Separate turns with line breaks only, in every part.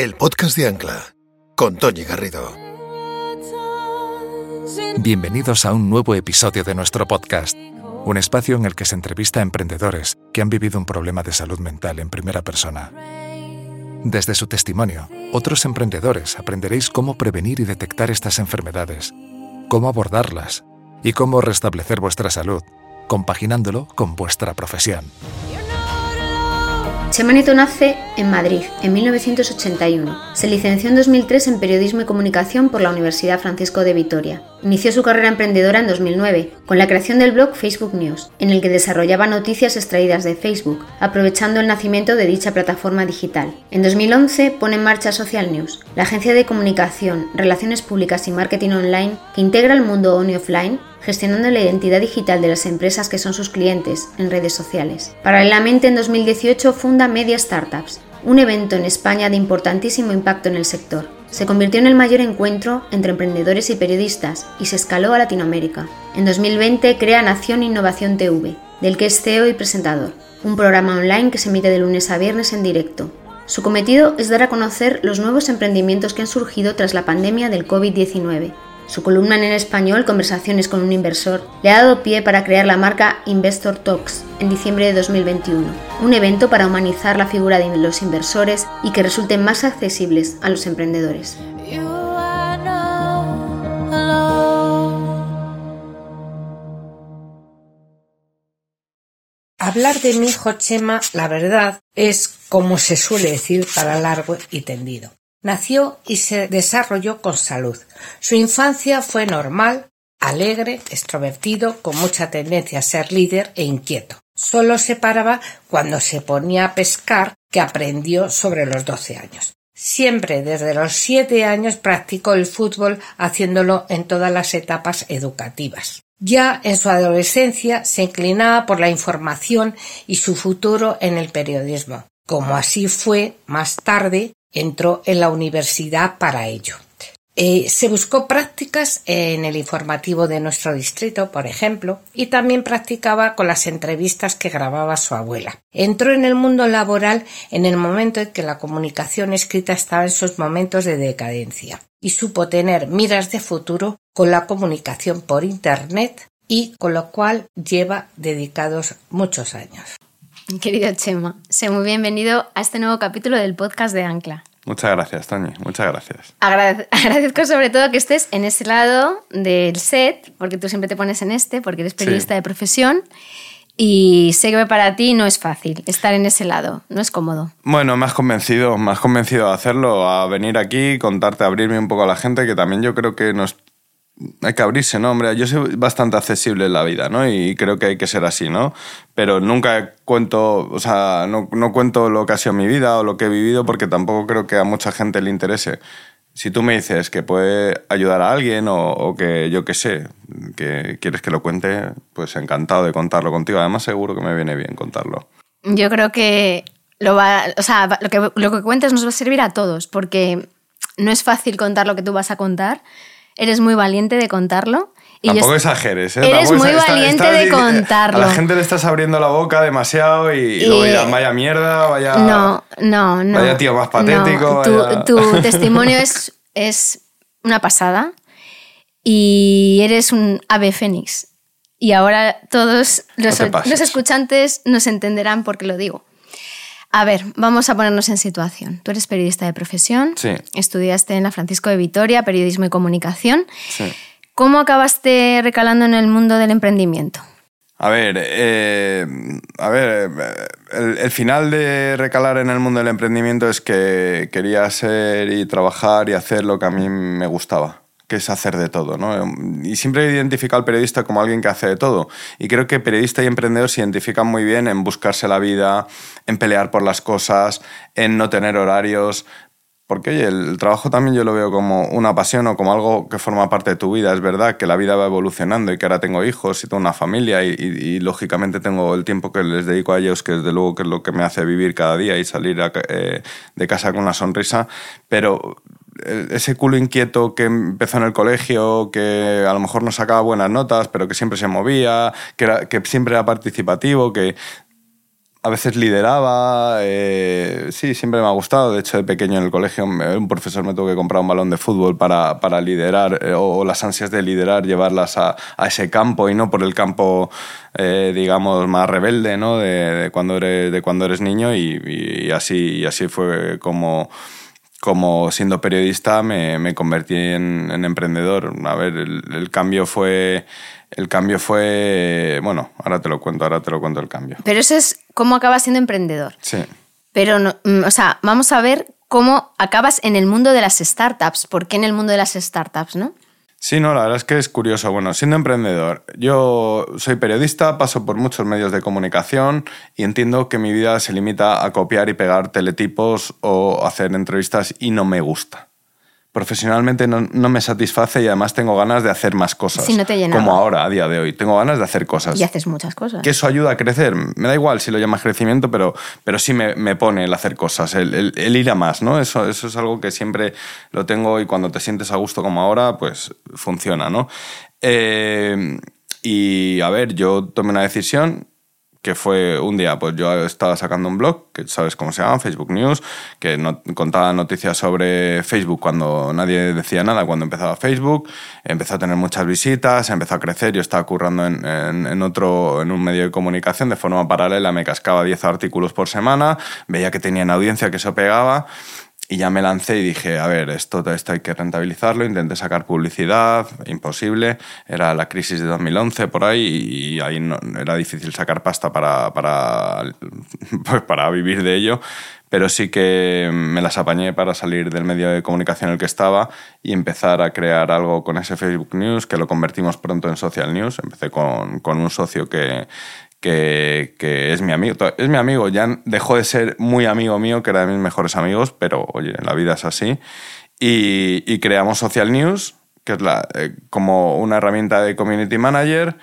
el podcast de Ancla, con Tony Garrido.
Bienvenidos a un nuevo episodio de nuestro podcast, un espacio en el que se entrevista a emprendedores que han vivido un problema de salud mental en primera persona. Desde su testimonio, otros emprendedores aprenderéis cómo prevenir y detectar estas enfermedades, cómo abordarlas y cómo restablecer vuestra salud, compaginándolo con vuestra profesión.
Chema Nieto nace en Madrid en 1981. Se licenció en 2003 en Periodismo y Comunicación por la Universidad Francisco de Vitoria. Inició su carrera emprendedora en 2009 con la creación del blog Facebook News, en el que desarrollaba noticias extraídas de Facebook, aprovechando el nacimiento de dicha plataforma digital. En 2011 pone en marcha Social News, la agencia de comunicación, relaciones públicas y marketing online que integra el mundo on y offline gestionando la identidad digital de las empresas que son sus clientes en redes sociales. Paralelamente, en 2018 funda Media Startups, un evento en España de importantísimo impacto en el sector. Se convirtió en el mayor encuentro entre emprendedores y periodistas y se escaló a Latinoamérica. En 2020 crea Nación Innovación TV, del que es CEO y presentador, un programa online que se emite de lunes a viernes en directo. Su cometido es dar a conocer los nuevos emprendimientos que han surgido tras la pandemia del COVID-19 su columna en español, Conversaciones con un inversor, le ha dado pie para crear la marca Investor Talks en diciembre de 2021, un evento para humanizar la figura de los inversores y que resulten más accesibles a los emprendedores.
Hablar de mi hijo Chema, la verdad, es como se suele decir para largo y tendido. Nació y se desarrolló con salud. Su infancia fue normal, alegre, extrovertido, con mucha tendencia a ser líder e inquieto. Solo se paraba cuando se ponía a pescar, que aprendió sobre los doce años. Siempre desde los siete años practicó el fútbol haciéndolo en todas las etapas educativas. Ya en su adolescencia se inclinaba por la información y su futuro en el periodismo, como así fue más tarde entró en la universidad para ello. Eh, se buscó prácticas en el informativo de nuestro distrito, por ejemplo, y también practicaba con las entrevistas que grababa su abuela. Entró en el mundo laboral en el momento en que la comunicación escrita estaba en sus momentos de decadencia y supo tener miras de futuro con la comunicación por Internet y con lo cual lleva dedicados muchos años.
Querido Chema, sé muy bienvenido a este nuevo capítulo del podcast de Ancla.
Muchas gracias, Toñi. Muchas gracias.
agradezco sobre todo que estés en ese lado del set, porque tú siempre te pones en este, porque eres periodista de profesión. Y sé que para ti no es fácil estar en ese lado, no es cómodo.
Bueno, me has convencido, me has convencido a hacerlo, a venir aquí, contarte, abrirme un poco a la gente, que también yo creo que nos hay que abrirse, ¿no? Hombre, yo soy bastante accesible en la vida, ¿no? Y creo que hay que ser así, ¿no? Pero nunca cuento, o sea, no, cuento lo que ha sido mi vida o lo que he vivido porque tampoco creo que a mucha gente le interese. Si tú me dices que puede ayudar a alguien o, que yo qué sé, que quieres que lo cuente, pues encantado de contarlo contigo. Además, seguro que me viene bien contarlo.
Yo creo que lo, va, o sea, lo, que, lo que cuentes nos va a servir a todos porque no es fácil contar lo que tú vas a contar eres muy valiente de contarlo.
Y Tampoco exageres, ¿eh?
Eres muy valiente de contarlo.
A la gente le estás abriendo la boca demasiado y, luego dirás, vaya mierda, vaya.
No, no, no.
Vaya tío más patético.
Tu, testimonio es, es una pasada y eres un ave fénix. Y ahora todos los, los escuchantes nos entenderán por qué lo digo. A ver, vamos a ponernos en situación. Tú eres periodista de profesión,
sí.
estudiaste en la Francisco de Vitoria, periodismo y comunicación. Sí. ¿Cómo acabaste recalando en el mundo del emprendimiento?
A ver, eh, a ver, el, final de recalar en el mundo del emprendimiento es que quería ser y trabajar y hacer lo que a mí me gustaba que es hacer de todo, ¿no? Y siempre he identificado al periodista como alguien que hace de todo. Y creo que periodista y emprendedor se identifican muy bien en buscarse la vida, en pelear por las cosas, en no tener horarios. Porque, oye, el trabajo también yo lo veo como una pasión o como algo que forma parte de tu vida. Es verdad que la vida va evolucionando y que ahora tengo hijos y tengo una familia y, lógicamente tengo el tiempo que les dedico a ellos, que desde luego que es lo que me hace vivir cada día y salir eh, de casa con una sonrisa. Pero ese culo inquieto que empezó en el colegio, que a lo mejor no sacaba buenas notas, pero que siempre se movía, que, que siempre era participativo, que a veces lideraba, eh, sí, siempre me ha gustado. De hecho, de pequeño en el colegio un profesor me tuvo que comprar un balón de fútbol para, para liderar eh, o, las ansias de liderar, llevarlas a, a, ese campo y no por el campo, eh, digamos, más rebelde ¿no? de, cuando, eres, de cuando eres niño y, así, y así fue como como siendo periodista me, me convertí en, en, emprendedor. A ver, el, el cambio fue el cambio fue, bueno, ahora te lo cuento, ahora te lo cuento el cambio.
Pero eso es cómo acabas siendo emprendedor.
Sí.
Pero, no, mm, o sea, vamos a ver cómo acabas en el mundo de las startups. ¿Por qué en el mundo de las startups, no?
Sí, no, la verdad es que es curioso. Bueno, siendo emprendedor, yo soy periodista, paso por muchos medios de comunicación y entiendo que mi vida se limita a copiar y pegar teletipos o hacer entrevistas y no me gusta profesionalmente no, me satisface y además tengo ganas de hacer más cosas.
Si no te
Como ahora, a día de hoy. Tengo ganas de hacer cosas.
Y haces muchas cosas.
Que eso ayuda a crecer. Me da igual si lo llamas crecimiento, pero, pero sí me, me pone el hacer cosas, el, el, ir a más, ¿no? Eso, eso es algo que siempre lo tengo y cuando te sientes a gusto como ahora, pues funciona, ¿no? Eh, y a ver, yo tomé una decisión que fue un día, pues yo estaba sacando un blog, que sabes cómo se llama, Facebook News, que contaba noticias sobre Facebook cuando nadie decía nada, cuando empezaba Facebook, empezó a tener muchas visitas, empezó a crecer, yo estaba currando en, en, otro, en un medio de comunicación de forma paralela, me cascaba 10 artículos por semana, veía que tenían audiencia, que eso pegaba, y ya me lancé y dije, a ver, esto, esto hay que rentabilizarlo, intenté sacar publicidad, imposible, era la crisis de 2011 por ahí y ahí era difícil sacar pasta para, para, pues para vivir de ello, pero sí que me las apañé para salir del medio de comunicación en el que estaba y empezar a crear algo con ese Facebook News, que lo convertimos pronto en Social News. Empecé con, con un socio que, que, que, es mi amigo. Es mi amigo, ya dejó de ser muy amigo mío, que era de mis mejores amigos, pero oye, la vida es así. Y, y creamos Social News, que es la, eh, como una herramienta de community manager.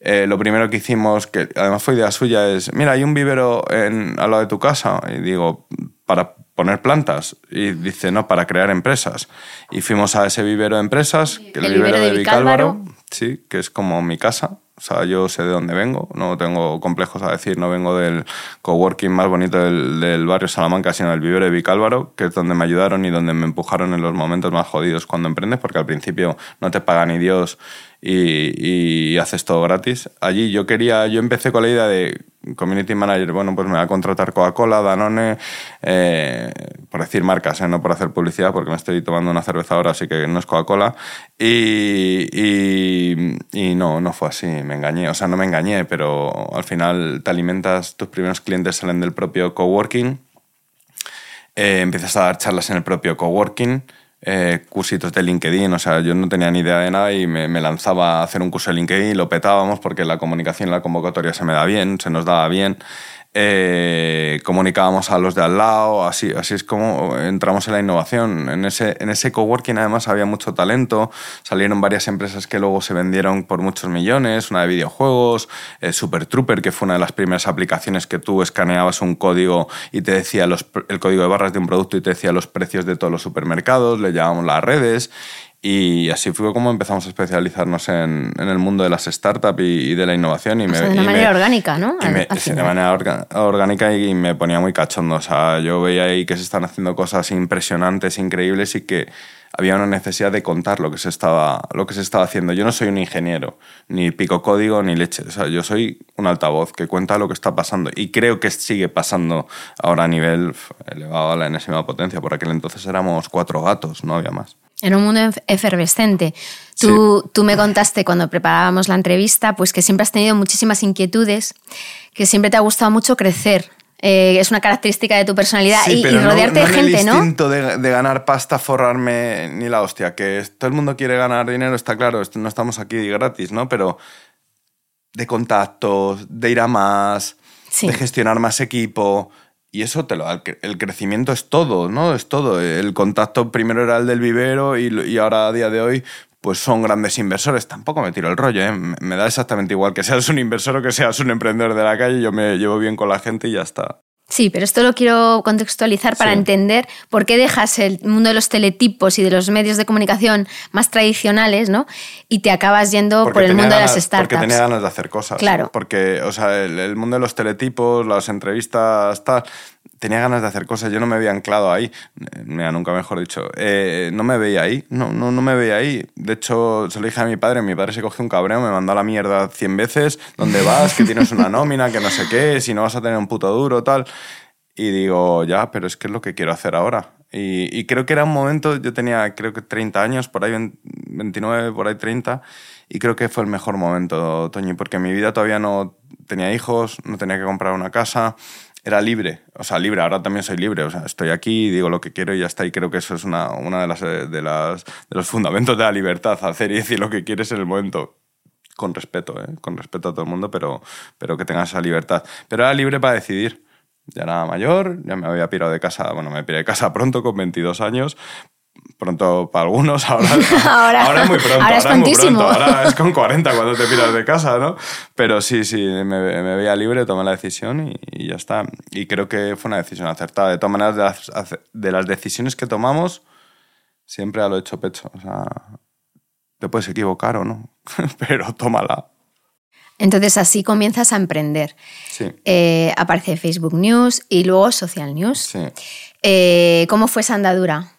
Eh, lo primero que hicimos, que además fue idea suya, es, mira, hay un vivero en, al lado de tu casa. Y digo, para poner plantas. Y dice, no, para crear empresas. Y fuimos a ese vivero de empresas, que el, vivero, de Vicálvaro, sí, que es como mi casa. O sea, yo sé de dónde vengo, no tengo complejos a decir, no vengo del coworking más bonito del, barrio Salamanca, sino del vivero de Vicálvaro, que es donde me ayudaron y donde me empujaron en los momentos más jodidos cuando emprendes, porque al principio no te paga ni Dios y, haces todo gratis. Allí yo quería, yo empecé con la idea de community manager, bueno, pues me va a contratar Coca-Cola, Danone, eh, por decir marcas, eh, no por hacer publicidad, porque me estoy tomando una cerveza ahora, así que no es Coca-Cola. Y, no, no fue así, me engañé. O sea, no me engañé, pero al final te alimentas, tus primeros clientes salen del propio coworking, eh, empiezas a dar charlas en el propio coworking eh, cursitos de LinkedIn, o sea, yo no tenía ni idea de nada y me, me, lanzaba a hacer un curso de LinkedIn lo petábamos porque la comunicación la convocatoria se me da bien, se nos daba bien eh, comunicábamos a los de al lado, así, así es como entramos en la innovación. En ese, en ese coworking además había mucho talento, salieron varias empresas que luego se vendieron por muchos millones, una de videojuegos, eh, Super Trooper, que fue una de las primeras aplicaciones que tú escaneabas un código y te decía los, el código de barras de un producto y te decía los precios de todos los supermercados, le llamábamos las redes y así fue como empezamos a especializarnos en, en el mundo de las startups y, de la innovación. Y
o sea, de una manera orgánica, ¿no?
sí, de manera orgánica y me ponía muy cachondo. O sea, yo veía ahí que se están haciendo cosas impresionantes, increíbles y que había una necesidad de contar lo que se estaba, lo que se estaba haciendo. Yo no soy un ingeniero, ni pico código, ni leche. O sea, yo soy un altavoz que cuenta lo que está pasando. Y creo que sigue pasando ahora a nivel elevado a la enésima potencia. Por aquel entonces éramos cuatro gatos, no había más.
En un mundo efervescente. Tú, tú me contaste cuando preparábamos la entrevista pues que siempre has tenido muchísimas inquietudes, que siempre te ha gustado mucho crecer. Eh, es una característica de tu personalidad y, rodearte de gente,
¿no? El instinto de, de, ganar pasta, forrarme ni la hostia. Que todo el mundo quiere ganar dinero, está claro, no estamos aquí gratis, ¿no? Pero de contactos, de ir a más, sí. de gestionar más equipo, y eso te lo da. El crecimiento es todo, ¿no? Es todo. El contacto primero era el del vivero y, y ahora a día de hoy pues son grandes inversores. Tampoco me tiro el rollo, ¿eh? Me da exactamente igual que seas un inversor o que seas un emprendedor de la calle. Yo me llevo bien con la gente y ya está.
Sí, pero esto lo quiero contextualizar para
Sí.
entender por qué dejas el mundo de los teletipos y de los medios de comunicación más tradicionales, ¿no? Y te acabas yendo por el mundo de las startups.
Porque tenía ganas de hacer cosas.
Claro.
Porque, o sea, el, el mundo de los teletipos, las entrevistas, tal, tenía ganas de hacer cosas. Yo no me había anclado ahí. Eh, Mira, nunca mejor dicho. Eh, no me veía ahí. No, no, no me veía ahí. De hecho, se lo dije a mi padre. Mi padre se cogió un cabreo, me mandó a la mierda 100 veces. ¿Dónde vas? Que tienes una nómina, que no sé qué, si no vas a tener un puto duro, tal. Y digo, ya, pero es que es lo que quiero hacer ahora. Y, y creo que era un momento, yo tenía creo que 30 años, por ahí 20 29, por ahí 30, y creo que fue el mejor momento, Toñi, porque mi vida todavía no tenía hijos, no tenía que comprar una casa, era libre, o sea, libre, ahora también soy libre, o sea, estoy aquí, digo lo que quiero y ya está, y creo que eso es una, una de, las, eh, de, las, de los fundamentos de la libertad, hacer y decir lo que quieres en el momento con respeto, ¿eh? con respeto a todo el mundo, pero, pero que tengas esa libertad. Pero era libre para decidir. Ya era mayor, ya me había pirado de casa, bueno, me piré de casa pronto, con 22 años. Pronto para algunos, ahora,
Ahora-
ahora es muy pronto.
ahora es
muy pronto, ahora es con 40 cuando te piras de casa, ¿no? Pero sí, sí, me, me veía libre, tomé la decisión y, y ya está. Y creo que fue una decisión acertada. De todas maneras, de las, de las decisiones que tomamos, siempre a lo hecho pecho. O sea, te puedes equivocar o no, pero tómala.
Entonces así comienzas a emprender.
Sí.
Eh, aparece Facebook News y luego Social News.
Sí.
Eh, ¿Cómo fue esa andadura?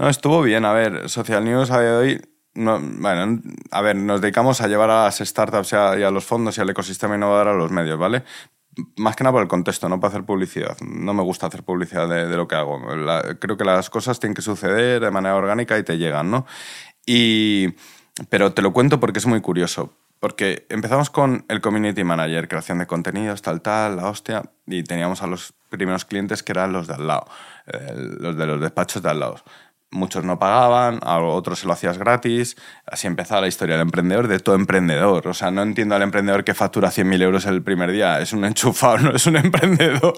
No, estuvo bien. A ver, Social News a día de hoy. No, bueno, a ver, nos dedicamos a llevar a las startups y a, los fondos y al ecosistema innovador a los medios, ¿vale? Más que nada por el contexto, no para hacer publicidad. No me gusta hacer publicidad de, lo que hago. Creo que las cosas tienen que suceder de manera orgánica y te llegan, ¿no? Y, pero te lo cuento porque es muy curioso. Porque empezamos con el community manager, creación de contenidos, tal, tal, la hostia, y teníamos a los primeros clientes que eran los de al lado, eh, los de los despachos de al lado. Muchos no pagaban, a otros se lo hacías gratis. Así empezaba la historia del emprendedor, de todo emprendedor. O sea, no entiendo al emprendedor que factura 100.000 euros el primer día. Es un enchufado, no es un emprendedor.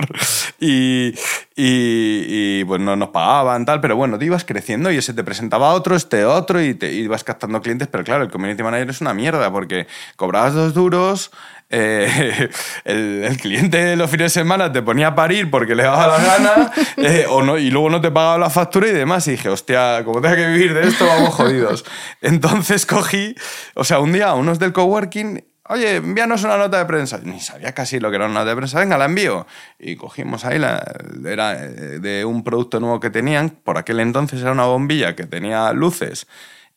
Y, y, pues no nos pagaban, tal. Pero bueno, te ibas creciendo y ese te presentaba otro, este otro, y te ibas captando clientes. Pero claro, el community manager es una mierda porque cobrabas dos duros, eh, el, el cliente los fines de semana te ponía a parir porque le daba la gana eh, o no, y luego no te pagaba la factura y demás. Y dije, hostia, como tenga que vivir de esto, vamos jodidos. Entonces cogí, o sea, un día a unos del coworking, oye, envíanos una nota de prensa. Ni sabía casi lo que era una nota de prensa, venga, la envío. Y cogimos ahí, la, era eh, de un producto nuevo que tenían. Por aquel entonces era una bombilla que tenía luces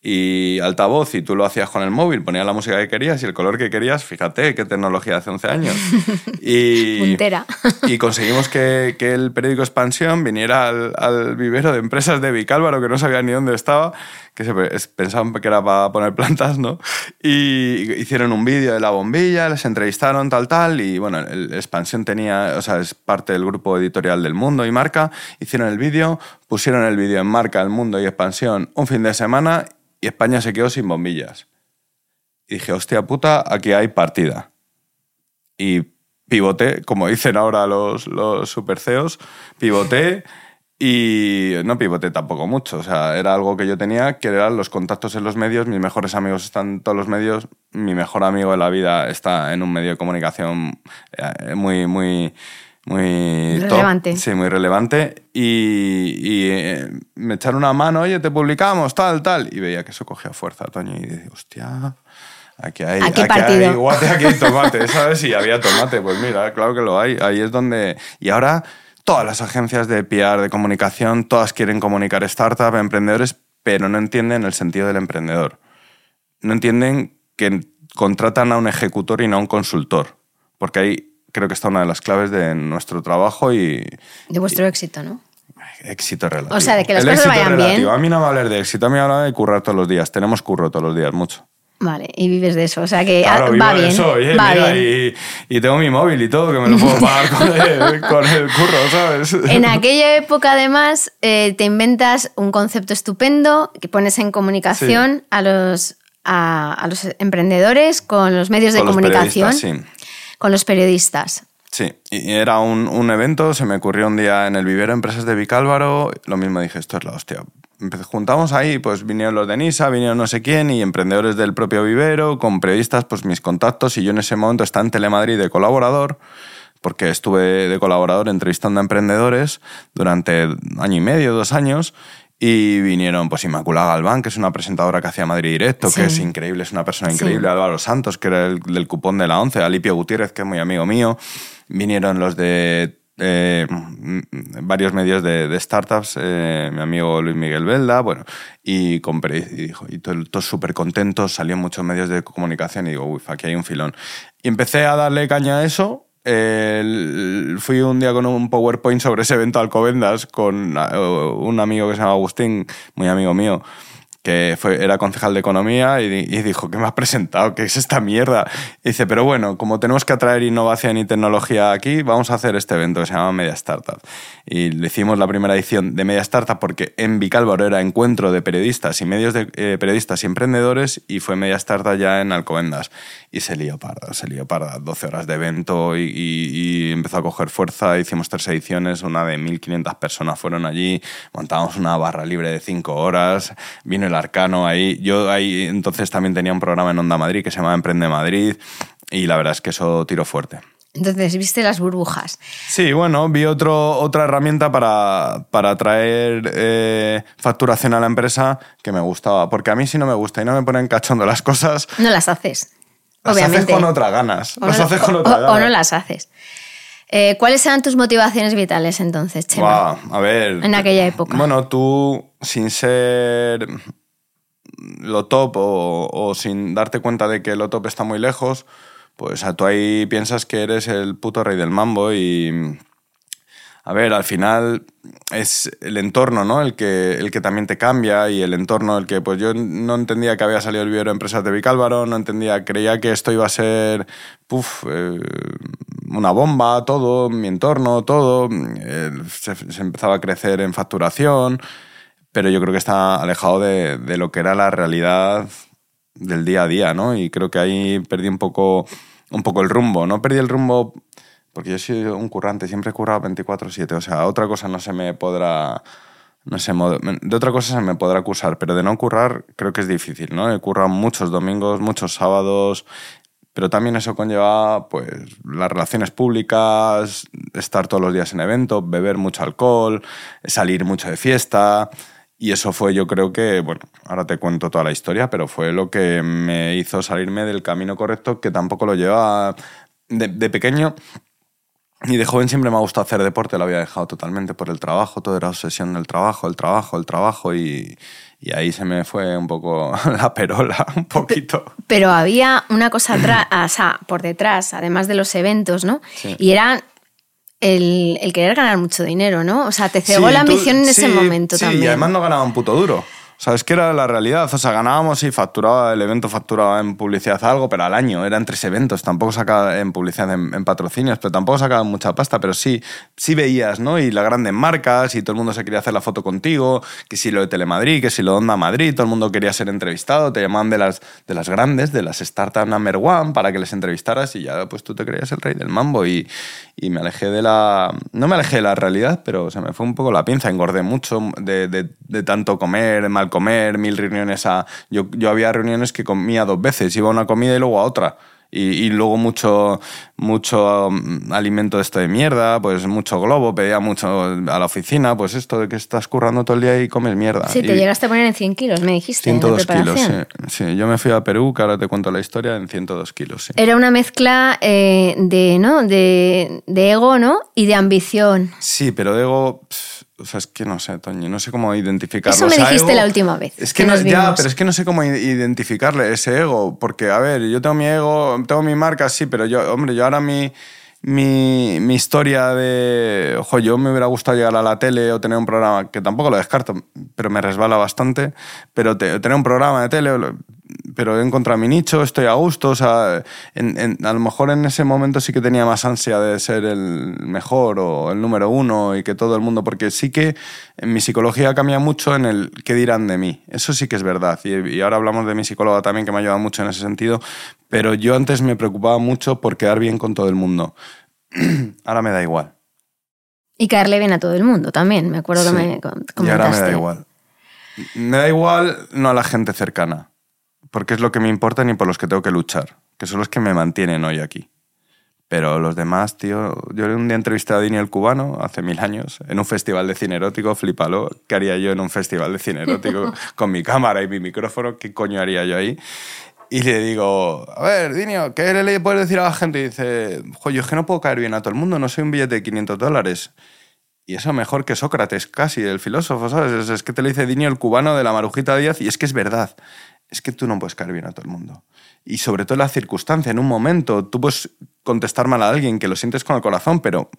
y altavoz y tú lo hacías con el móvil, ponías la música que querías y el color que querías, fíjate qué tecnología hace 11 años. Y,
Puntera.
y conseguimos que, que el periódico Expansión viniera al, al vivero de empresas de Vicálvaro, que no sabían ni dónde estaba, que se pensaban que era para poner plantas, ¿no? Y hicieron un vídeo de la bombilla, les entrevistaron, tal, tal, y bueno, el Expansión tenía, o sea, es parte del grupo editorial del Mundo y Marca, hicieron el vídeo, pusieron el vídeo en Marca, El Mundo y Expansión un fin de semana y España se quedó sin bombillas. Y dije, hostia puta, aquí hay partida. Y pivoté, como dicen ahora los, los super CEOs, pivoté y no pivoté tampoco mucho. O sea, era algo que yo tenía, que eran los contactos en los medios. Mis mejores amigos están en todos los medios. Mi mejor amigo de la vida está en un medio de comunicación eh, muy, muy, top.
Relevante.
Sí, muy relevante. Y, y, eh, me echaron una mano, oye, te publicamos, tal, tal. Y veía que eso cogía fuerza, Toño. Y dije, hostia, aquí hay,
Aquí
aquí
partido.
hay guate, aquí hay tomate, ¿sabes? Y había tomate, pues mira, claro que lo hay. Ahí es donde... Y ahora todas las agencias de PR, de comunicación, todas quieren comunicar startup, emprendedores, pero no entienden el sentido del emprendedor. No entienden que contratan a un ejecutor y no a un consultor. Porque ahí creo que está una de las claves de nuestro trabajo y
De vuestro éxito, ¿no?
éxito relativo.
O sea, de que las
El
cosas vayan
relativo.
bien.
A mí no me hablar de éxito, a mí me habla de currar todos los días. Tenemos curro todos los días, mucho.
Vale, y vives de eso. O sea que
Claro,
ah,
vivo
va bien.
eso, oye,
va
mira,
bien.
Y, y tengo mi móvil y todo, que me lo puedo pagar con el, con el curro, ¿sabes?
En aquella época, además, eh, te inventas un concepto estupendo que pones en comunicación a, los, a, a los emprendedores con los medios de
los
comunicación,
periodistas,
con los periodistas.
Sí, era un, un evento, se me ocurrió un día en el vivero Empresas de Vicálvaro, lo mismo dije, esto es la hostia. Juntamos ahí, pues vinieron los de Nisa, vinieron no sé quién y emprendedores del propio vivero, con periodistas, pues mis contactos y yo en ese momento estaba en Telemadrid de colaborador, porque estuve de colaborador entrevistando a emprendedores durante año y medio, dos años, y vinieron pues Inmaculada Galván, que es una presentadora que hacía Madrid Directo, que es increíble, es una persona increíble, Álvaro Santos, que era el del cupón de la 11, Alipio Gutiérrez, que es muy amigo mío, vinieron los de eh, varios medios de, startups, eh, mi amigo Luis Miguel Velda, bueno, y compré y, dijo, y todos súper contentos, salían muchos medios de comunicación y digo, uy, aquí hay un filón. Y empecé a darle caña a eso fui un día con un PowerPoint sobre ese evento Alcobendas con uh, un amigo que se llama Agustín, muy amigo mío, que fue, era concejal de economía y, dijo, ¿qué me has presentado? ¿Qué es esta mierda? Y dice, pero bueno, como tenemos que atraer innovación y tecnología aquí, vamos a hacer este evento que se llama Media Startup. Y le hicimos la primera edición de Media Startup porque en Vicálvaro era encuentro de periodistas y medios de eh, periodistas y emprendedores y fue Media Startup ya en Alcobendas. Y se lió parda, se lió parda. 12 horas de evento y, y empezó a coger fuerza. Hicimos tres ediciones, una de 1.500 personas fueron allí, montamos una barra libre de 5 horas, vino el Arcano ahí. Yo ahí entonces también tenía un programa en Onda Madrid que se llamaba Emprende Madrid y la verdad es que eso tiró fuerte.
Entonces, viste las burbujas.
Sí, bueno, vi otro, otra herramienta para, para traer eh, facturación a la empresa que me gustaba. Porque a mí si no me gusta y no me ponen cachondo las cosas...
No las haces.
Las
obviamente.
haces con otras ganas.
O
las
no,
haces con
o-
otras
o-
ganas.
o no las haces. Eh, ¿Cuáles eran tus motivaciones vitales entonces, Chema?
Buah, a ver.
En aquella época.
Bueno, tú, sin ser lo top o, sin darte cuenta de que lo top está muy lejos, pues a tú ahí piensas que eres el puto rey del mambo y. A ver, al final es el entorno, ¿no? El que, el que también te cambia y el entorno, el que pues yo no entendía que había salido el vivero de empresas de Vicálvaro, no entendía, creía que esto iba a ser, puf, eh, una bomba, todo, mi entorno, todo, eh, se empezaba a crecer en facturación, pero yo creo que está alejado de, de lo que era la realidad del día a día, ¿no? Y creo que ahí perdí un poco, un poco el rumbo, ¿no? Perdí el rumbo porque yo soy un currante, siempre he currado 24/7, o sea, otra cosa no se me podrá... No sé, de otra cosa se me podrá acusar, pero de no currar creo que es difícil, ¿no? He currado muchos domingos, muchos sábados, pero también eso conlleva pues las relaciones públicas, estar todos los días en eventos, beber mucho alcohol, salir mucho de fiesta. Y eso fue, yo creo que, bueno, ahora te cuento toda la historia, pero fue lo que me hizo salirme del camino correcto, que tampoco lo llevaba de, de pequeño. Y de joven siempre me ha gustado hacer deporte, lo había dejado totalmente por el trabajo, todo era obsesión del trabajo, el trabajo, el trabajo, y, y ahí se me fue un poco la perola, un poquito.
Pero había una cosa atrás, o sea, por detrás, además de los eventos, ¿no?
Sí.
Y era el, el querer ganar mucho dinero, ¿no? O sea, te cegó
Sí,
la
tú-
ambición en ese
sí,
momento
sí,
también.
y además no ganaba un puto duro. O sea, que era la realidad. O sea, ganábamos y facturaba, el evento facturaba en publicidad algo, pero al año eran tres eventos. Tampoco sacaba en publicidad, en, patrocinios, pero tampoco sacaba mucha pasta. Pero sí, sí veías, ¿no? Y las grandes marcas, y todo el mundo se quería hacer la foto contigo, que si lo de Telemadrid, que si lo de Onda Madrid, todo el mundo quería ser entrevistado, te llamaban de las, de las grandes, de las startup number one, para que les entrevistaras y ya pues tú te creías el rey del mambo. Y, y me alejé de la... No me alejé de la realidad, pero se me fue un poco la pinza, engordé mucho de, de- de tanto comer, mal comer, mil reuniones a... Yo, yo había reuniones que comía dos veces, iba a una comida y luego a otra. Y, y luego mucho, mucho um, alimento de esto de mierda, pues mucho globo, pedía mucho a la oficina, pues esto de que estás currando todo el día y comes mierda.
Sí, te llegaste a poner en 100 kilos, me dijiste. en la
102 kilos, sí. Sí, yo me fui a Perú, que ahora te cuento la historia, en 102 kilos, sí.
Era una mezcla eh, de, ¿no? De, de ego, ¿no? Y de ambición.
Sí, pero ego, pf, o sea, es que no sé, Toñi, no sé cómo identificarlo.
Eso me
O sea,
dijiste
ego-
la última vez
Es que,
que
no, ya, pero es que no sé cómo identificarle ese ego, porque a ver, yo tengo mi ego, tengo mi marca, sí, pero yo, hombre, yo ahora mi mi, mi historia de, ojo, yo me hubiera gustado llegar a la tele o tener un programa, que tampoco lo descarto, pero me resbala bastante, pero te- tener un programa de tele, pero he encontrado mi nicho, estoy a gusto, o sea, en- en- a lo mejor en ese momento sí que tenía más ansia de ser el mejor o el número uno y que todo el mundo, porque sí que en mi psicología cambia mucho en el qué dirán de mí, eso sí que es verdad, y, y ahora hablamos de mi psicóloga también que me ha ayudado mucho en ese sentido, pero yo antes me preocupaba mucho por quedar bien con todo el mundo, ahora me da igual.
Y caerle bien a todo el mundo también. Me acuerdo
Sí.
que me com- comentaste.
Y ahora me da igual. Me da igual no a la gente cercana, porque es lo que me importa ni por los que tengo que luchar, que son los que me mantienen hoy aquí. Pero los demás, tío, yo un día entrevisté a Dini el cubano hace mil años en un festival de cine erótico, flipalo, ¿qué haría yo en un festival de cine erótico con mi cámara y mi micrófono? ¿Qué coño haría yo ahí? Y le digo, a ver, Dinio, ¿qué le puedes decir a la gente? Y dice, yo es que no puedo caer bien a todo el mundo, no soy un billete de 500 dólares. Y eso mejor que Sócrates, casi, el filósofo, ¿sabes? Es, que te lo dice Dinio el cubano de la Marujita Díaz y es que es verdad. Es que tú no puedes caer bien a todo el mundo y sobre todo la circunstancia, en un momento, tú puedes contestar mal a alguien que lo sientes con el corazón, pero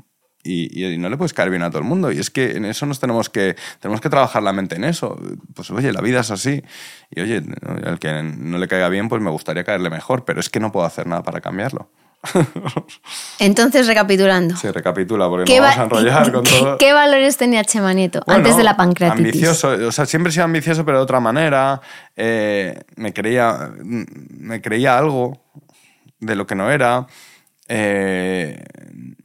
y, no le puedes caer bien a todo el mundo. Y es que en eso nos tenemos que, tenemos que trabajar la mente en eso. Pues oye, la vida es así. Y oye, al que no le caiga bien, pues me gustaría caerle mejor, pero es que no puedo hacer nada para cambiarlo.
Entonces, recapitulando.
Sí, recapitula, porque no vamos a enrollar con todo.
¿Qué valores tenía Chema Nieto antes de la pancreatitis?
Ambicioso, o sea, siempre he sido ambicioso, pero de otra manera. Eh, me, creía, me creía algo de lo que no era. Eh,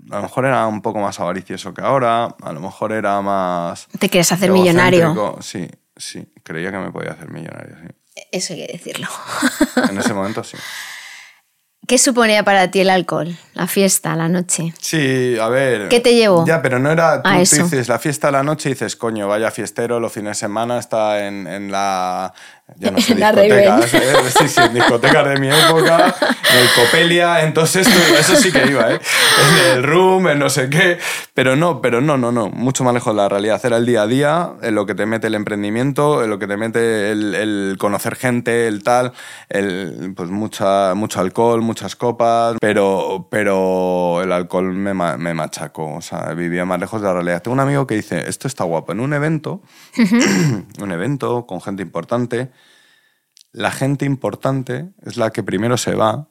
a lo mejor era un poco más avaricioso que ahora, a lo mejor era más...
¿Te quieres hacer millonario?
Sí, sí, creía que me podía hacer millonario, sí.
Eso hay que decirlo.
En ese momento sí.
¿Qué suponía para ti el alcohol? La fiesta, la noche.
Sí, a ver.
¿Qué te llevó?
Ya, pero no era. Tú, dices la fiesta, la noche y dices, coño, vaya fiestero, los fines de semana está en, en la ya no sé, discotecas, ¿eh? sí, sí, discotecas de mi época, en el Copelia, entonces eso sí que iba, ¿eh? En el Room, en no sé qué, pero no, pero no, no, no, mucho más lejos de la realidad. Era el día a día, en lo que te mete el emprendimiento, en lo que te mete el, el conocer gente, el tal, el, pues mucha, mucho alcohol, muchas copas, pero, pero el alcohol me, me machacó, o sea, vivía más lejos de la realidad. Tengo un amigo que dice, esto está guapo, en un evento, un evento con gente importante, la gente importante es la que primero se va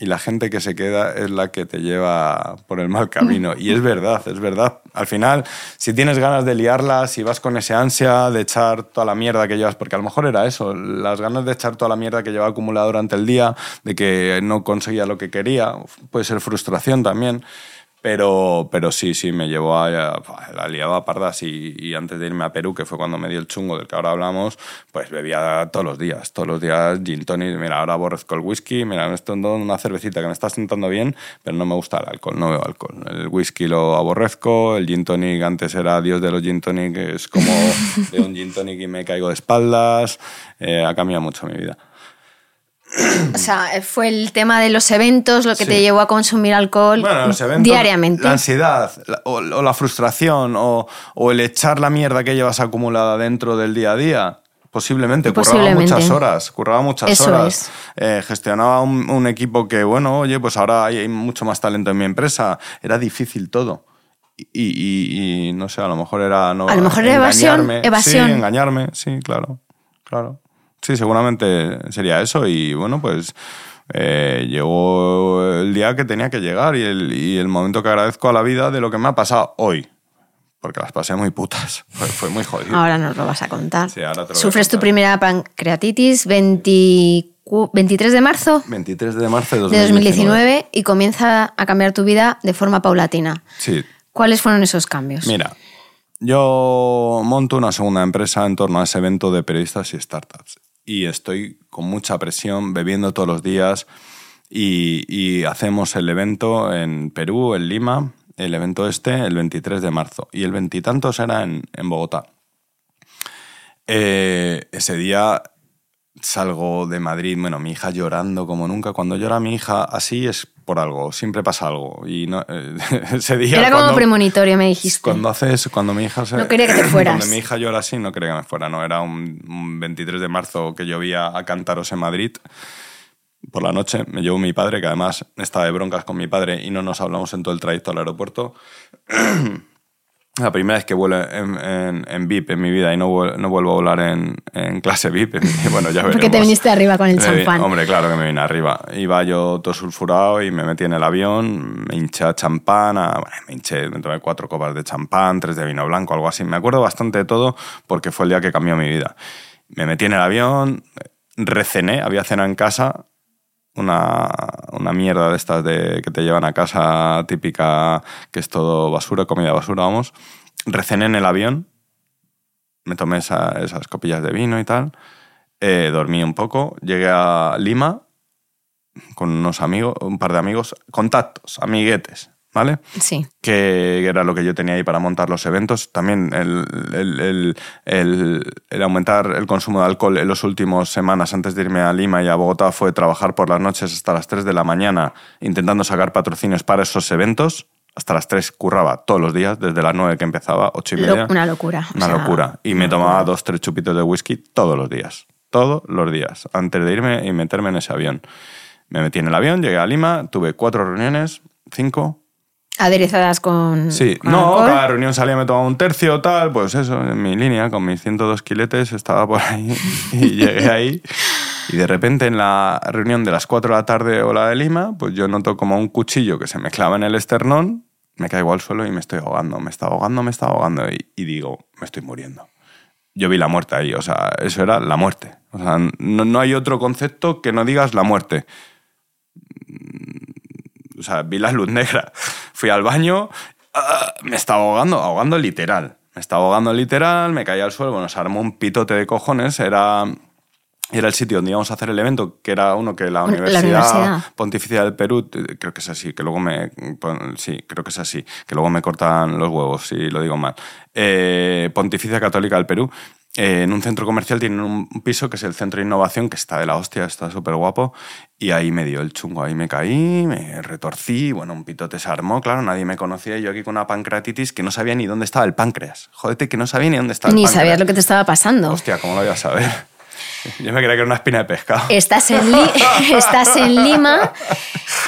y la gente que se queda es la que te lleva por el mal camino. Y es verdad, es verdad. Al final, si tienes ganas de liarla, si vas con ese ansia de echar toda la mierda que llevas, porque a lo mejor era eso, las ganas de echar toda la mierda que lleva acumulada durante el día, de que no conseguía lo que quería, puede ser frustración también. Pero, pero sí, sí, me llevó a, la liaba pardas y, y, antes de irme a Perú, que fue cuando me dio el chungo del que ahora hablamos, pues bebía todos los días, todos los días gin tonic, mira, ahora aborrezco el whisky, mira, me estoy dando una cervecita que me está sentando bien, pero no me gusta el alcohol, no veo alcohol. El whisky lo aborrezco, el gin tonic antes era dios de los gin tonic, es como de un gin tonic y me caigo de espaldas, eh, ha cambiado mucho mi vida.
O sea, fue el tema de los eventos lo que te llevó a consumir alcohol diariamente.
La ansiedad, o, la frustración, o, el echar la mierda que llevas acumulada dentro del día a día. Posiblemente, curraba muchas horas, curraba muchas horas. Eh, gestionaba un, equipo que, bueno, oye, pues ahora hay, mucho más talento en mi empresa. Era difícil todo. Y, no sé, a lo mejor era... No,
a lo mejor era evasión, evasión.
Sí, engañarme, sí, claro, claro. Sí, seguramente sería eso y bueno, pues eh, llegó el día que tenía que llegar y el, y el, momento que agradezco a la vida de lo que me ha pasado hoy. Porque las pasé muy putas. Fue, muy jodido.
Ahora nos lo vas a contar. Sí, ahora te lo Sufres tu primera pancreatitis 23 de marzo.
23 de marzo de
2019. de 2019 y comienza a cambiar tu vida de forma paulatina.
Sí.
¿Cuáles fueron esos cambios?
Mira, yo monto una segunda empresa en torno a ese evento de periodistas y startups y estoy con mucha presión, bebiendo todos los días y, hacemos el evento en Perú, en Lima, el evento este el 23 de marzo y el veintitantos era en, Bogotá. Eh, ese día salgo de Madrid, bueno, mi hija llorando como nunca. Cuando llora mi hija así es por algo, siempre pasa algo. Y no, eh, ese día...
Era como premonitorio, me dijiste.
Cuando haces, cuando mi hija se...
No quería que te fueras.
Cuando mi hija llora así, no quería que me fuera, no. Era un, 23 de marzo que llovía a Cantaros en Madrid. Por la noche me llevó mi padre, que además estaba de broncas con mi padre y no nos hablamos en todo el trayecto al aeropuerto. la primera vez que vuelo en, en, VIP en mi vida y no, no vuelvo a volar en, en clase VIP. bueno, ya
Porque te viniste arriba con el champán.
Hombre, claro que me vine arriba. Iba yo todo sulfurado y me metí en el avión, me hinché champán, bueno, me hinché, me tomé cuatro copas de champán, tres de vino blanco, algo así. Me acuerdo bastante de todo porque fue el día que cambió mi vida. Me metí en el avión, recené, había cena en casa una, una, mierda de estas de, que te llevan a casa típica, que es todo basura, comida basura, vamos. Recené en el avión, me tomé esas copillas de vino y tal, eh, dormí un poco, llegué a Lima, con unos amigos, un par de amigos, contactos, amiguetes, ¿vale?
Sí.
Que era lo que yo tenía ahí para montar los eventos. También el, el- el- el- aumentar el consumo de alcohol en las últimas semanas antes de irme a Lima y a Bogotá fue trabajar por las noches hasta las 3 de la mañana intentando sacar patrocinios para esos eventos. Hasta las 3 curraba todos los días, desde las 9 que empezaba, 8 y media.
una locura. o
Una
sea,
locura. Y me tomaba dos, tres chupitos de whisky todos los días. Todos los días. Antes de irme y meterme en ese avión. Me metí en el avión, llegué a Lima, tuve cuatro reuniones, cinco.
Aderezadas con.
Sí,
con
no,
alcohol.
cada reunión salía, me tomaba un tercio, tal. Pues eso, en mi línea, con mis 102 quiletes, estaba por ahí. Y llegué ahí. Y de repente en la reunión de las 4 de la tarde o la de Lima, pues yo noto como un cuchillo que se me clava en el esternón, me caigo al suelo y me estoy ahogando, me está ahogando, me está ahogando. Y, y digo, me estoy muriendo. Yo vi la muerte ahí, o sea, eso era la muerte. O sea, no, no hay otro concepto que no digas la muerte. O sea, vi la luz negra. Fui al baño, ah, me estaba ahogando, ahogando literal. Me estaba ahogando literal, me caí al suelo, bueno, se armó un pitote de cojones, era... Era el sitio donde íbamos a hacer el evento, que era uno que la
La
Universidad. Pontificia del Perú, eh, creo que es así, que luego me. Sí, creo que es así, que luego me cortan los huevos si lo digo mal. Eh, Pontificia Católica del Perú. Eh, en un centro comercial tienen un piso que es el centro de innovación, que está de la hostia, está súper guapo. Y ahí me dio el chungo, ahí me caí, me retorcí, bueno, un pitote se armó, claro, nadie me conocía. y Yo aquí con una pancreatitis que no sabía ni dónde estaba el páncreas. Jódete, que no sabía ni dónde estaba el
Ni
páncreas.
sabías lo que te estaba pasando.
Hostia, ¿cómo lo voy a saber? Yo me creía que era una espina de pescado.
Estás en, Li- estás en Lima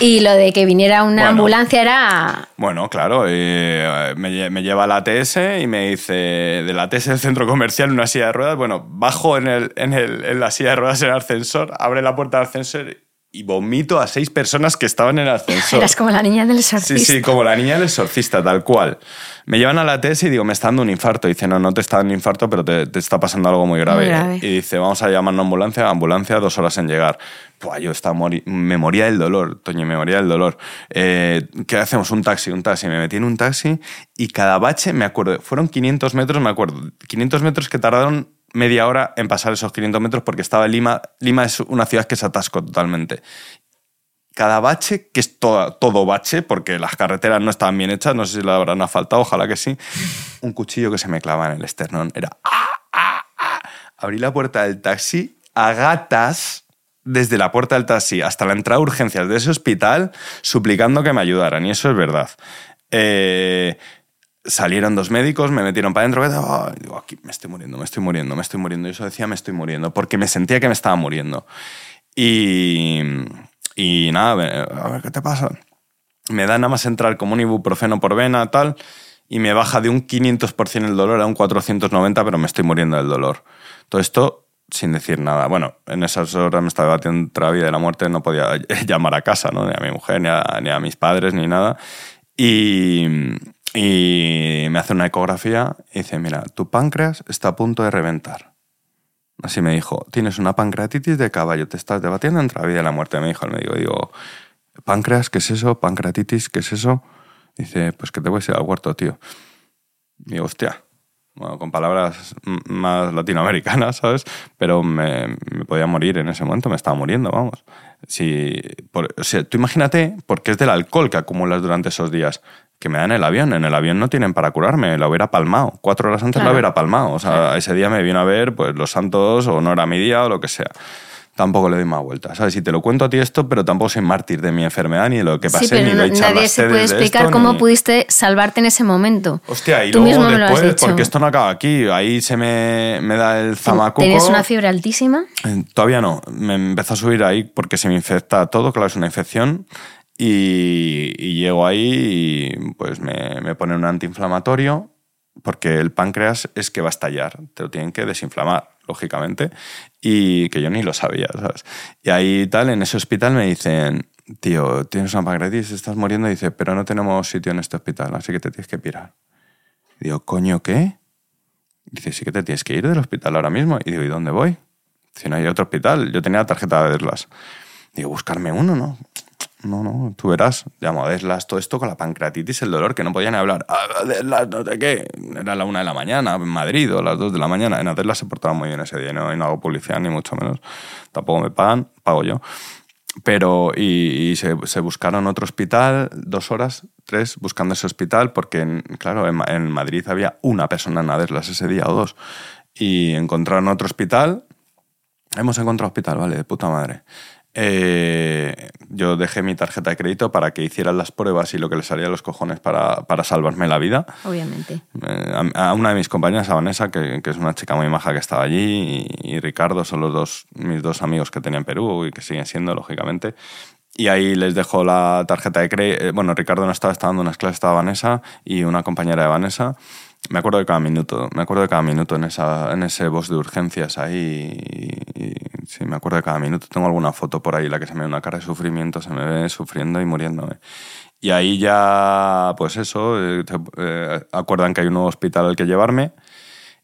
y lo de que viniera una
Bueno.
ambulancia era.
Bueno, claro, eh, me, me lleva a la ATS y me dice, de la ATS del centro comercial, una silla de ruedas, bueno, bajo en, el, en, el- en la silla de ruedas en el ascensor, abre la puerta del ascensor y vomito a seis personas que estaban en el ascensor.
Eras como la niña del
Sí,
exorcista.
sí, como la niña del exorcista, tal cual. Me llevan a la ATS y digo, me está dando un infarto. dice, no, no te está dando infarto, pero te, te está pasando algo muy grave.
Muy grave.
Y dice, vamos a llamar una ambulancia. Ambulancia, dos horas en llegar. Buah, yo estaba mori- me moría del dolor, Toño, me moría del dolor. Eh, ¿Qué hacemos? Un taxi, un taxi. Me metí en un taxi y cada bache, me acuerdo, fueron 500 metros, me acuerdo. 500 metros que tardaron media hora en pasar esos 500 metros porque estaba en Lima. Lima es una ciudad que se atascó totalmente cada bache, que es todo, bache, porque las carreteras no estaban bien hechas, no sé si la habrán asfaltado, ojalá que sí, un cuchillo que se me clava en el esternón. Era... ¡ah, ah, ah! Abrí la puerta del taxi a gatas desde la puerta del taxi hasta la entrada de urgencias de ese hospital suplicando que me ayudaran, y eso es verdad. Eh, salieron dos médicos, me metieron para adentro, y digo, aquí me estoy muriendo, me estoy muriendo, me estoy muriendo. Y eso decía, me estoy muriendo, porque me sentía que me estaba muriendo. Y, y nada, a ver, ¿qué te pasa? Me da nada más entrar como un ibuprofeno por vena, tal, y me baja de un 500% el dolor a un 490, pero me estoy muriendo del dolor. Todo esto sin decir nada. Bueno, en esas horas me estaba debatiendo entre la vida y la muerte, no podía llamar a casa, ¿no? ni a mi mujer, ni a, ni a mis padres, ni nada. Y, y me hace una ecografía y dice, mira, tu páncreas está a punto de reventar. Así me dijo, tienes una pancreatitis de caballo, te estás debatiendo entre la vida y la muerte, me dijo el médico. Digo, páncreas, ¿qué es eso? Pancreatitis, ¿qué es eso? Dice, pues que te voy a ir al huerto, tío. Digo, hostia. Bueno, con palabras más latinoamericanas, ¿sabes? Pero me, podía morir en ese momento, me estaba muriendo, vamos. Si, tú imagínate, porque es del alcohol que acumulas durante esos días, que me dan el avión. En el avión no tienen para curarme, la hubiera palmado. Cuatro horas antes la
Claro.
hubiera palmado. O sea, ese día me vino a ver pues, los santos o no era mi día o lo que sea. Tampoco le doy más vuelta. ¿Sabes? Si te lo cuento a ti esto, pero tampoco soy mártir de mi enfermedad, ni de lo que pasé,
sí, pero
ni
no-
doy charlas
nadie se puede explicar
esto,
cómo
ni-
pudiste salvarte en ese momento.
Hostia, y
Tú
luego
mismo me lo has
después,
dicho.
porque esto no acaba aquí, ahí se me, me da el zamacuco.
¿Tenías una fiebre altísima?
Eh, Todavía no, me empezó a subir ahí porque se me infecta todo, claro, es una infección. Y, llego ahí y pues me, me ponen un antiinflamatorio porque el páncreas es que va a estallar, te lo tienen que desinflamar, lógicamente, y que yo ni lo sabía, ¿sabes? Y ahí tal, en ese hospital me dicen, tío, tienes una pancreatitis, estás muriendo, y dice, pero no tenemos sitio en este hospital, así que te tienes que pirar. Y digo, coño, ¿qué? Dice, sí que te tienes que ir del hospital ahora mismo. Y digo, ¿y dónde voy? Si no hay otro hospital. Yo tenía tarjeta de Deslas. Digo, buscarme uno, ¿no? No, no, tú verás. Llamo a Deslas, todo esto con la pancreatitis, el dolor, que no podían hablar. Ah, Deslas, no sé qué. Era la una de la mañana en Madrid o las dos de la mañana. En Deslas se portaba muy bien ese día, ¿no? y no hago publicidad ni mucho menos. Tampoco me pagan, pago yo. pero, y, y se, buscaron otro hospital, dos horas, tres, buscando ese hospital, porque, en- claro, en, Ma- en Madrid había una persona en Aderlas ese día o dos. Y encontraron otro hospital. Hemos encontrado hospital, vale, de puta madre. Eh, yo dejé mi tarjeta de crédito para que hicieran las pruebas y lo que les haría los cojones para, para salvarme la vida.
Obviamente.
Eh, a, a una de mis compañeras, a Vanessa, que, que es una chica muy maja que estaba allí, y, y Ricardo son los dos, mis dos amigos que tenía en Perú y que siguen siendo, lógicamente. Y ahí les dejo la tarjeta de crédito. Bueno, Ricardo no estaba, estaba dando unas clases, estaba Vanessa y una compañera de Vanessa. Me acuerdo de cada minuto, me acuerdo de cada minuto en, esa, en ese boss de urgencias ahí. Y, y sí, me acuerdo de cada minuto. Tengo alguna foto por ahí, la que se me ve una cara de sufrimiento, se me ve sufriendo y muriéndome. Y ahí ya, pues eso, eh, eh, acuerdan que hay un nuevo hospital al que llevarme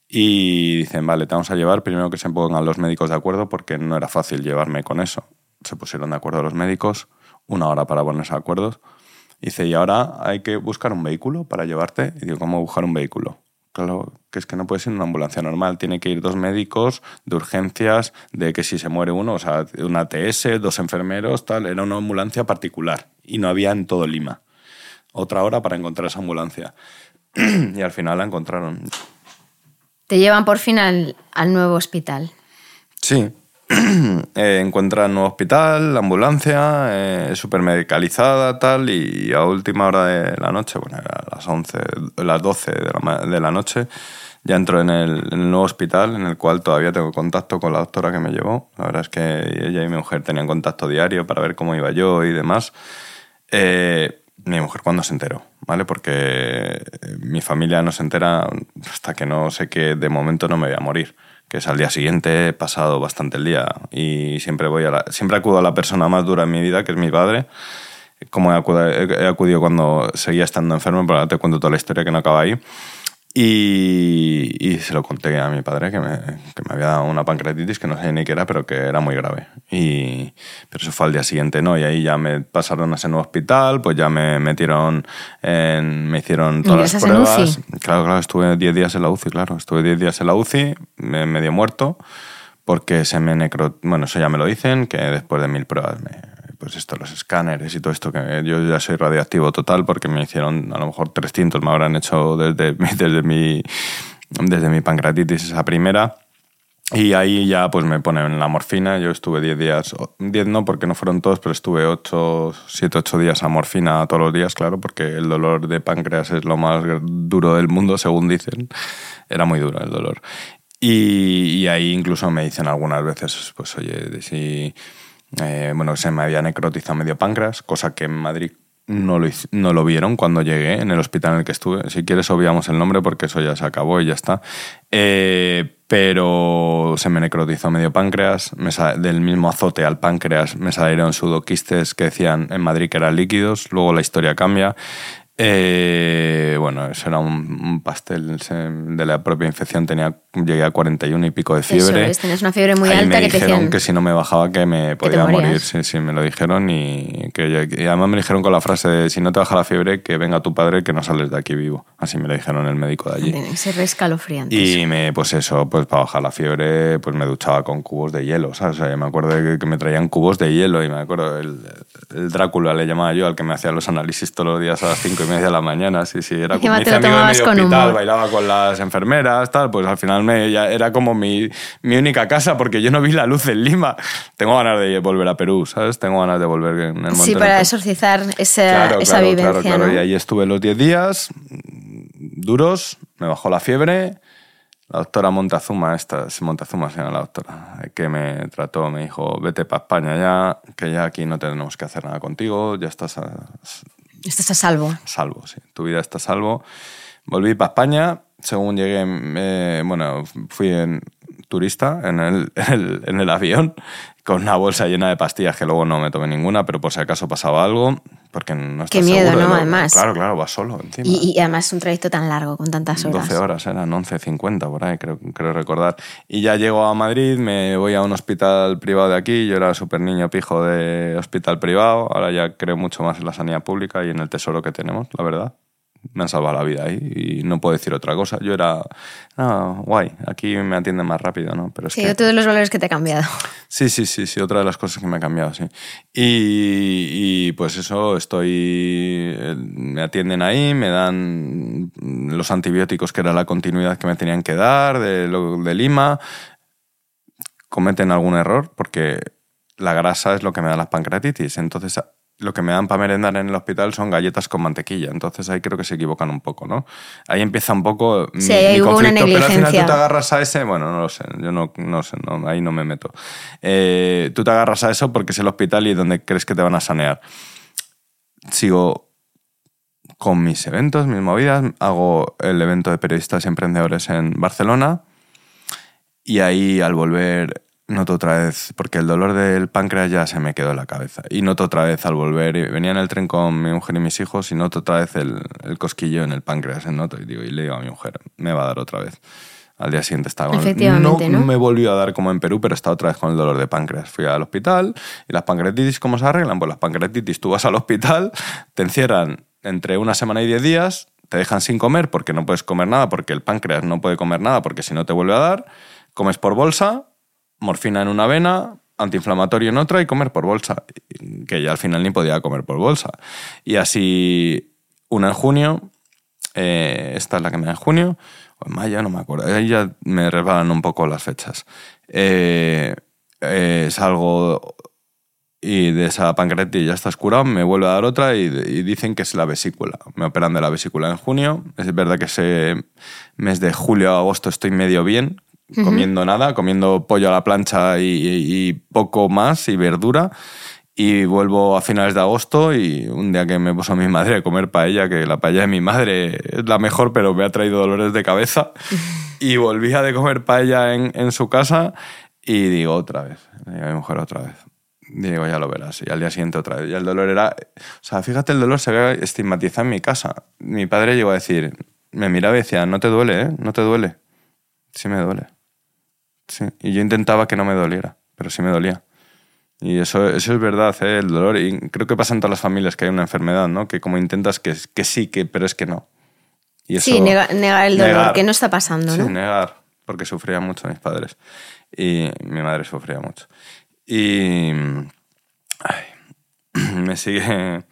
y dicen, vale, te vamos a llevar, primero que se pongan los médicos de acuerdo porque no era fácil llevarme con eso. Se pusieron de acuerdo los médicos, una hora para ponerse de acuerdo. Dice, y ahora hay que buscar un vehículo para llevarte. Y digo, ¿cómo buscar un vehículo? Claro, que es que no puede ser una ambulancia normal. Tiene que ir dos médicos de urgencias, de que si se muere uno, o sea, una TS, dos enfermeros, tal. Era una ambulancia particular y no había en todo Lima. Otra hora para encontrar esa ambulancia. y al final la encontraron.
Te llevan por fin al, al nuevo hospital.
Sí. Eh, encuentran nuevo hospital, la ambulancia, eh, súper medicalizada, tal, y a última hora de la noche, bueno, a las 11, las 12 de la, noche, ya entro en el, en el nuevo hospital, en el cual todavía tengo contacto con la doctora que me llevó. La verdad es que ella y mi mujer tenían contacto diario para ver cómo iba yo y demás. Eh, mi mujer cuando se enteró, ¿vale? Porque eh, mi familia no se entera hasta que no sé que de momento no me voy a morir, que es al día siguiente, he pasado bastante el día y siempre voy a siempre acudo a la persona más dura en mi vida, que es mi padre, como he acudido, cuando seguía estando enfermo, pero te cuento toda la historia que no acaba ahí. Y, y se lo conté a mi padre que me, que me había dado una pancreatitis que no sé ni qué era, pero que era muy grave. Y, pero eso fue al día siguiente, ¿no? Y ahí ya me pasaron a ese nuevo hospital, pues ya me metieron, en, me hicieron todas las
¿Ingresas en
pruebas.
UCI?
Claro, claro, estuve 10 días en la UCI, claro. Estuve 10 días en la UCI, me- medio muerto, porque se me necro... Bueno, eso ya me lo dicen, que después de mil pruebas me... Pues esto, los escáneres y todo esto, que yo ya soy radioactivo total porque me hicieron a lo mejor 300, me habrán hecho desde, desde, mi, desde mi pancreatitis esa primera. Y ahí ya pues me ponen la morfina. Yo estuve 10 días, 10 no porque no fueron todos, pero estuve 8, 7, 8 días a morfina todos los días, claro, porque el dolor de páncreas es lo más duro del mundo, según dicen. Era muy duro el dolor. Y, y ahí incluso me dicen algunas veces, pues oye, si, eh, bueno, se me había necrotizado medio páncreas, cosa que en Madrid no lo, no lo vieron cuando llegué en el hospital en el que estuve. Si quieres obviamos el nombre porque eso ya se acabó y ya está. Eh, pero se me necrotizó medio páncreas, me del mismo azote al páncreas me salieron pseudoquistes que decían en Madrid que eran líquidos, luego la historia cambia. Eh, bueno, eso era un, un pastel se- de la propia infección, tenía, llegué a 41 y pico de fiebre.
Eso es, tenías una fiebre muy
Ahí
alta
me
que te
dijeron
decían...
que si no me bajaba que me
te
podía morir. Sí, sí, me lo dijeron y, que, y además me dijeron con la frase de si no te baja la fiebre, que venga tu padre que no sales de aquí vivo. Así me lo dijeron el médico de allí.
Tiene que ser.
Y me, pues eso, pues para bajar la fiebre, pues me duchaba con cubos de hielo, ¿sabes? O sea, yo me acuerdo que, que me traían cubos de hielo y me acuerdo, el, el Drácula le llamaba yo, al que me hacía los análisis todos los días a las cinco y media de la mañana, sí, sí, era como
lo
amigo de
con
hospital,
humor.
bailaba con las enfermeras, tal, pues al final me, ya era como mi, mi única casa porque yo no vi la luz en Lima. Tengo ganas de volver a Perú, ¿sabes? Tengo ganas de volver en el monte.
Sí,
en
para exorcizar esa,
Claro,
esa
claro,
vivencia,
claro, claro.
¿no?
Y ahí estuve los 10 días duros, me bajó la fiebre. La doctora Montezuma, esta, sí, Montezuma se llama la doctora, que me trató, me dijo, vete para España ya, que ya aquí no tenemos que hacer nada contigo, ya estás a,
Estás a salvo.
salvo, sí, tu vida está a salvo. Volví para España, según llegué, eh, bueno, fui en turista en el, en el- en el avión con una bolsa llena de pastillas que luego no me tomé ninguna, pero por si acaso pasaba algo, porque no estás
Qué miedo,
seguro
¿no? Además.
Claro, claro, vas solo encima.
Y, y además un trayecto tan largo, con tantas horas.
12 horas, eran 11.50 por ahí, creo, creo recordar. Y ya llego a Madrid, me voy a un hospital privado de aquí, yo era súper niño pijo de hospital privado, ahora ya creo mucho más en la sanidad pública y en el tesoro que tenemos, la verdad. Me han salvado la vida ahí y no puedo decir otra cosa. Yo era, no, guay, aquí me atienden más rápido, ¿no? Pero es
Sí,
que,
otro de los valores que te ha cambiado.
Sí, sí, sí, sí, otra de las cosas que me ha cambiado, sí. Y, y, pues eso, estoy. eh, Me atienden ahí, me dan los antibióticos que era la continuidad que me tenían que dar de, de Lima. Cometen algún error porque la grasa es lo que me da las pancreatitis. Entonces, lo que me dan para merendar en el hospital son galletas con mantequilla. Entonces, ahí creo que se equivocan un poco, ¿no? Ahí empieza un poco. mi-
Sí,
mi
hubo una
conflicto, Pero al final
negligencia.
tú te agarras a ese, bueno, no lo sé, yo no, no sé, no, ahí no me meto. Eh, tú te agarras a eso porque es el hospital y donde crees que te van a sanear. Sigo con mis eventos, mis movidas, hago el evento de periodistas y emprendedores en Barcelona y ahí al volver noto otra vez, porque el dolor del páncreas ya se me quedó en la cabeza, y noto otra vez al volver, venía en el tren con mi mujer y mis hijos y noto otra vez el, el cosquillo en el páncreas, noto, y digo, y le digo a mi mujer, me va a dar otra vez. Al día siguiente estaba con-
Efectivamente, ¿no?
me volvió a dar como en Perú, pero estaba otra vez con el dolor de páncreas. Fui al hospital y las pancreatitis, ¿cómo se arreglan? Pues las pancreatitis, tú vas al hospital, te encierran entre una semana y diez días, te dejan sin comer porque no puedes comer nada, porque el páncreas no puede comer nada, porque si no te vuelve a dar, comes por bolsa, morfina en una vena, antiinflamatorio en otra y comer por bolsa, que ya al final ni podía comer por bolsa. Y así, una en junio, eh, esta es la que me da en junio, o en mayo, no me acuerdo, ahí ya me resbalan un poco las fechas. Eh, eh, salgo y de esa pancreatitis ya estás curado, me vuelve a dar otra y, y dicen que es la vesícula. Me operan de la vesícula en junio. Es verdad que ese mes de julio a agosto estoy medio bien, comiendo nada, comiendo pollo a la plancha y, y- y poco más y verdura. Y vuelvo a finales de agosto y un día que me puso mi madre a comer paella, que la paella de mi madre es la mejor, pero me ha traído dolores de cabeza. y volví a de comer paella en, en su casa y digo otra vez, digo a mi mujer otra vez. Digo, ya lo verás. Y al día siguiente otra vez. Y el dolor era... O sea, fíjate, el dolor se había estigmatizado en mi casa. Mi padre llegó a decir, me miraba y decía, no te duele, ¿eh? No te duele. Sí me duele. Sí. Y yo intentaba que no me doliera, pero sí me dolía. Y eso, eso es verdad, ¿eh? el dolor. Y creo que pasa en todas las familias que hay una enfermedad, ¿no? Que como intentas que, que sí, que, pero es que no. Y
Sí, nega- negar el dolor,
negar.
que no está pasando,
Sí,
¿no?
negar, porque sufrían mucho mis padres. Y mi madre sufría mucho. Y ay, me sigue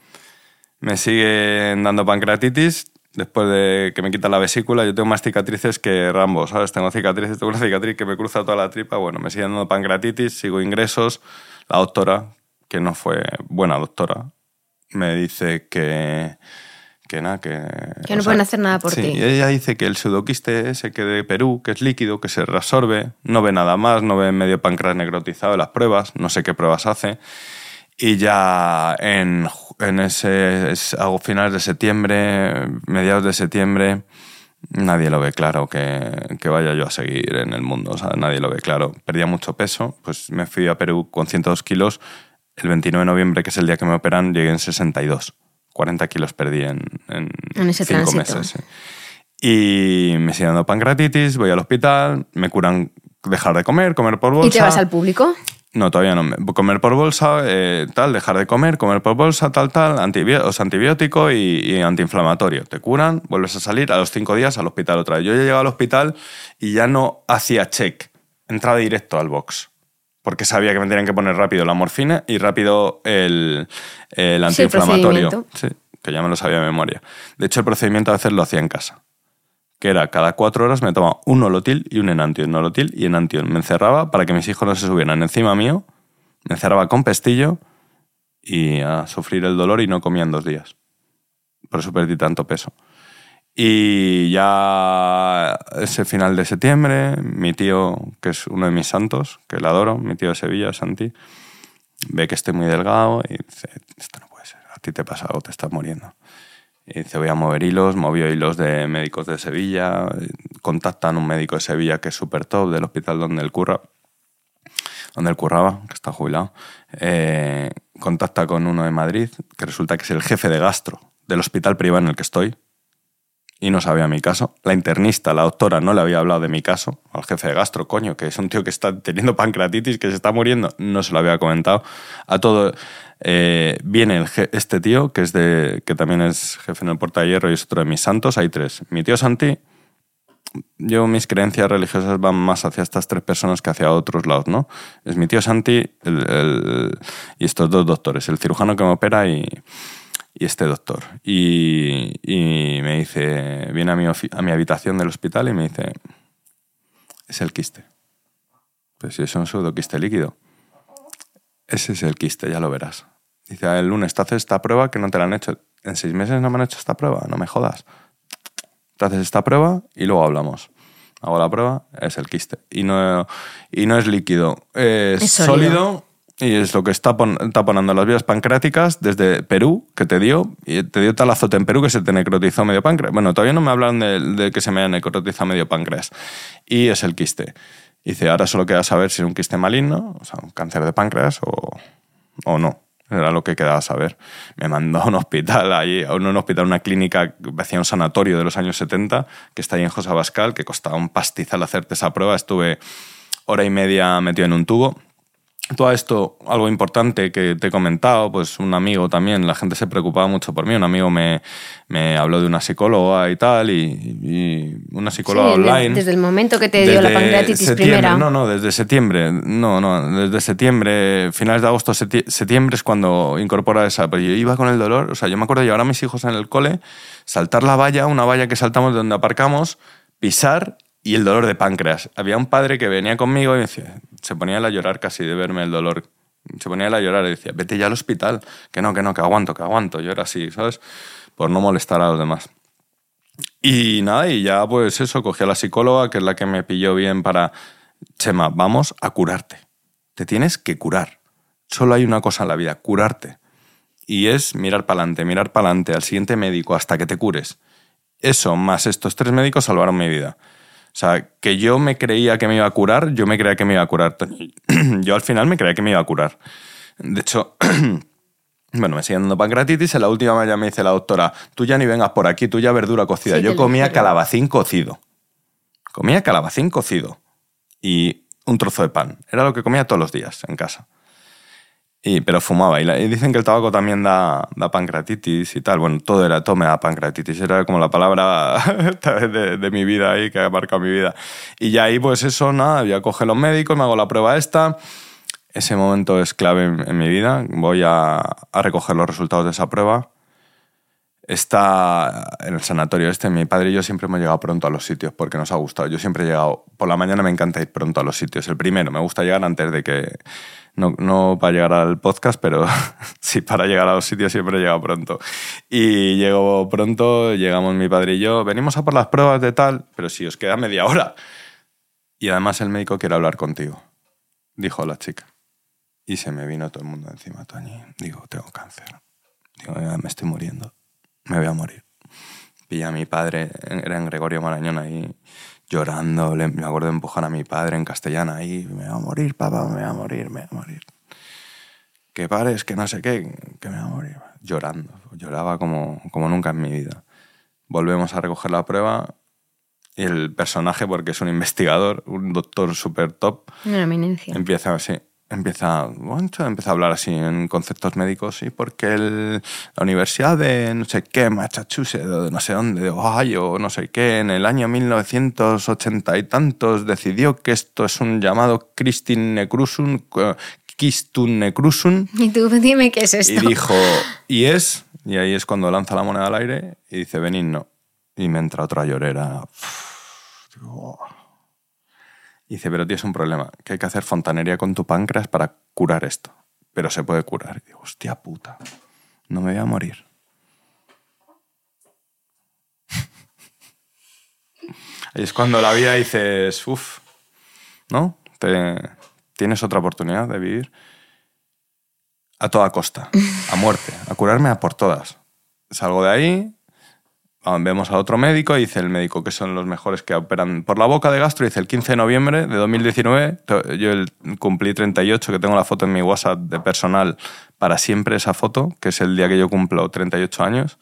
me siguen dando pancreatitis después de que me quitan la vesícula. Yo tengo más cicatrices que Rambo, ¿sabes? Tengo cicatrices, tengo una cicatriz que me cruza toda la tripa. Bueno, me siguen dando pancreatitis, sigo ingresos. La doctora, que no fue buena doctora, me dice que que nada, que...
Que no pueden hacer nada por
sí,
ti.
y ella dice que el pseudoquiste ese que de Perú, que es líquido, que se reabsorbe, no ve nada más, no ve medio páncreas necrotizado en las pruebas, no sé qué pruebas hace. Y ya en, en ese es- a finales de septiembre, mediados de septiembre, nadie lo ve claro que, que vaya yo a seguir en el mundo. O sea, nadie lo ve claro. Perdía mucho peso, pues me fui a Perú con 102 kilos. El 29 de noviembre, que es el día que me operan, llegué en 62. 40 kilos perdí en, en,
En ese
cinco
tránsito.
meses. sí. Y me sigue dando pancreatitis, voy al hospital, me curan dejar de comer, comer por bolsa.
¿Y te vas al público?
No, todavía no. Me- Comer por bolsa, eh, tal, dejar de comer, comer por bolsa, tal, tal, antibi- o sea, antibiótico y, y antiinflamatorio. Te curan, vuelves a salir a los cinco días al hospital otra vez. Yo ya llegaba al hospital y ya no hacía check, entraba directo al box. Porque sabía que me tenían que poner rápido la morfina y rápido el, el
Sí, el
antiinflamatorio.
procedimiento.
Sí, que ya me lo sabía de memoria. De hecho, el procedimiento a veces lo hacía en casa que era cada cuatro horas me tomaba un nolotil y un enantio, nolotil y enantio. Me encerraba para que mis hijos no se subieran encima mío, me encerraba con pestillo y a sufrir el dolor y no comía en dos días. Por eso perdí tanto peso. Y ya ese final de septiembre, mi tío, que es uno de mis santos, que le adoro, mi tío de Sevilla, Santi, ve que estoy muy delgado y dice, esto no puede ser, a ti te pasa algo, te estás muriendo. Dice, voy a mover hilos, movió hilos de médicos de Sevilla, contactan a un médico de Sevilla que es súper top, del hospital donde él curra, donde él curraba, que está jubilado, eh, contacta con uno de Madrid, que resulta que es el jefe de gastro del hospital privado en el que estoy, y no sabía mi caso. La internista, la doctora, no le había hablado de mi caso al jefe de gastro, coño, que es un tío que está teniendo pancreatitis, que se está muriendo, no se lo había comentado. A todo, Eh, viene el este tío, que, es de, que también es jefe en el Puerta de Hierro y es otro de mis santos. Hay tres. Mi tío Santi, yo mis creencias religiosas van más hacia estas tres personas que hacia otros lados, ¿no? Es mi tío Santi el- el- y estos dos doctores, el cirujano que me opera y, y este doctor. Y, y me dice, viene a mi, a mi habitación del hospital y me dice, es el quiste. Pues si es un pseudoquiste líquido. Ese es el quiste, ya lo verás. Dice, "Ah, el lunes te haces esta prueba que no te la han hecho. En seis meses no me han hecho esta prueba, no me jodas. Te haces esta prueba y luego hablamos. Hago la prueba, es el quiste. Y no, y no es líquido, es,
Es
sólido.
sólido.
y es lo que está pon- taponando las vías pancreáticas desde Perú, que te dio, y te dio tal azote en Perú que se te necrotizó medio páncreas. Bueno, todavía no me hablan de, de que se me haya necrotizado medio páncreas. Y es el quiste. Dice, ahora solo queda saber si es un quiste maligno, o sea, un cáncer de páncreas o, o no. Era lo que quedaba saber. Me mandó a un hospital ahí, a un, hospital, una clínica parecía un sanatorio de los años 70, que está ahí en José Abascal, que costaba un pastizal hacerte esa prueba. Estuve hora y media metido en un tubo. Todo esto, algo importante que te he comentado, pues un amigo también, la gente se preocupaba mucho por mí, un amigo me, me habló de una psicóloga y tal, y, y una psicóloga
Sí,
online.
desde el momento que te dio la pancreatitis primera.
No, no, desde septiembre. No, no, desde septiembre, finales de agosto, septiembre es cuando incorpora esa. Pero yo iba con el dolor, o sea, yo me acuerdo de llevar a mis hijos en el cole, saltar la valla, una valla que saltamos de donde aparcamos, pisar y el dolor de páncreas. Había un padre que venía conmigo y decía, se ponía a llorar casi de verme el dolor. Se ponía a llorar y decía, vete ya al hospital, que no, que no, que aguanto, que aguanto. Yo era así, ¿sabes? Por no molestar a los demás. Y nada, y ya pues eso, cogí a la psicóloga, que es la que me pilló bien para, Chema, vamos a curarte. Te tienes que curar. Solo hay una cosa en la vida, curarte. Y es mirar para adelante, mirar para adelante al siguiente médico hasta que te cures. Eso, más estos tres médicos salvaron mi vida. O sea, que yo me creía que me iba a curar, yo me creía que me iba a curar. Yo al final me creía que me iba a curar. De hecho, bueno, me sigue dando pancreatitis. En la última ya me dice la doctora, tú ya ni vengas por aquí, tú ya verdura cocida.
Sí,
yo comía calabacín cocido. Comía calabacín cocido. Y un trozo de pan. Era lo que comía todos los días en casa. Y, pero fumaba. Y, dicen que el tabaco también da, da pancreatitis y tal. Bueno, todo era, todo me da pancreatitis. Era como la palabra de, de mi vida ahí, que ha marcado mi vida. Y ya ahí, pues eso, nada, ya coge los médicos, me hago la prueba esta. Ese momento es clave en, en mi vida. Voy a, a recoger los resultados de esa prueba. Está en el sanatorio este. Mi padre y yo siempre hemos llegado pronto a los sitios porque nos ha gustado. Yo siempre he llegado. Por la mañana me encanta ir pronto a los sitios. El primero, me gusta llegar antes de que. No, no para llegar al podcast, pero sí para llegar a los sitios siempre he llegado pronto. Y llego pronto, llegamos mi padre y yo. Venimos a por las pruebas de tal, pero si os queda media hora. Y además el médico quiere hablar contigo, dijo la chica. Y se me vino todo el mundo encima, Toñi. Digo, tengo cáncer. Digo, "Ya me estoy muriendo. Me voy a morir. Pilla a mi padre, era en Gregorio Marañón ahí, llorando. Le- me acuerdo de empujar a mi padre en castellana ahí. Me voy a morir, papá, me voy a morir, me voy a morir. Que pares, que no sé qué, que me voy a morir. Llorando. Lloraba como, como nunca en mi vida. Volvemos a recoger la prueba y el personaje, porque es un investigador, un doctor súper top,
Una eminencia.
Empieza así. Empieza, bueno, empieza a hablar así en conceptos médicos y porque el- la universidad de no sé qué, Massachusetts, de no sé dónde, de Ohio, no sé qué, en el año 1980 y tantos decidió que esto es un llamado Christine Necrusun, eh, Kistun Necrusun,
Y tú dime qué es esto.
y dijo, y es, y ahí es cuando lanza la moneda al aire y dice, venid, no. Y me entra otra llorera. Digo, "Oh". Dice, pero tienes un problema, que hay que hacer fontanería con tu páncreas para curar esto. Pero se puede curar. Y digo, hostia puta, no me voy a morir. Ahí es cuando la vida dices, uff, ¿no? Te- tienes otra oportunidad de vivir a toda costa, a muerte, a curarme a por todas. Salgo de ahí, ah, vemos a otro médico y dice el médico que son los mejores que operan por la boca de gastro. Dice el 15 de noviembre de 2019, to- yo cumplí 38, que tengo la foto en mi WhatsApp de personal para siempre esa foto, que es el día que yo cumplo 38 años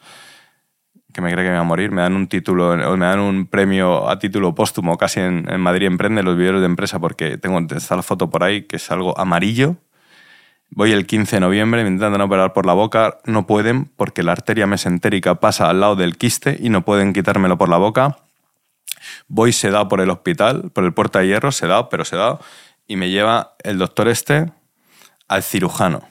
que me cree que me va a morir, me dan un título, o me dan un premio a título póstumo casi en, Madrid Emprende, los videos de empresa, porque tengo está la foto por ahí, que es algo amarillo, Voy el 15 de noviembre, me intentan operar por la boca, no pueden porque la arteria mesentérica pasa al lado del quiste y no pueden quitármelo por la boca. Voy sedado por el hospital, por el puerta de hierro, sedado, pero sedado, y me lleva el doctor este al cirujano.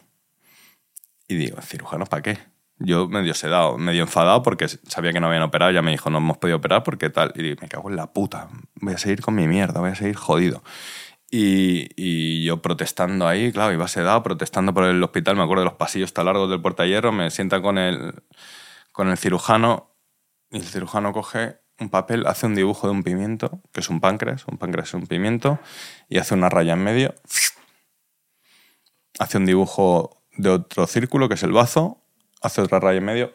Y digo, ¿cirujano para qué? Yo medio sedado, medio enfadado porque sabía que no habían operado, ya me dijo, no hemos podido operar porque tal. Y digo, me cago en la puta, voy a seguir con mi mierda, voy a seguir jodido. Y, yo protestando ahí, claro, iba sedado, protestando por el hospital, me acuerdo de los pasillos tan largos del puerta hierro, me sienta con el, con el cirujano y el cirujano coge un papel, hace un dibujo de un pimiento, que es un páncreas, un páncreas es un pimiento, y hace una raya en medio, hace un dibujo de otro círculo, que es el bazo, hace otra raya en medio,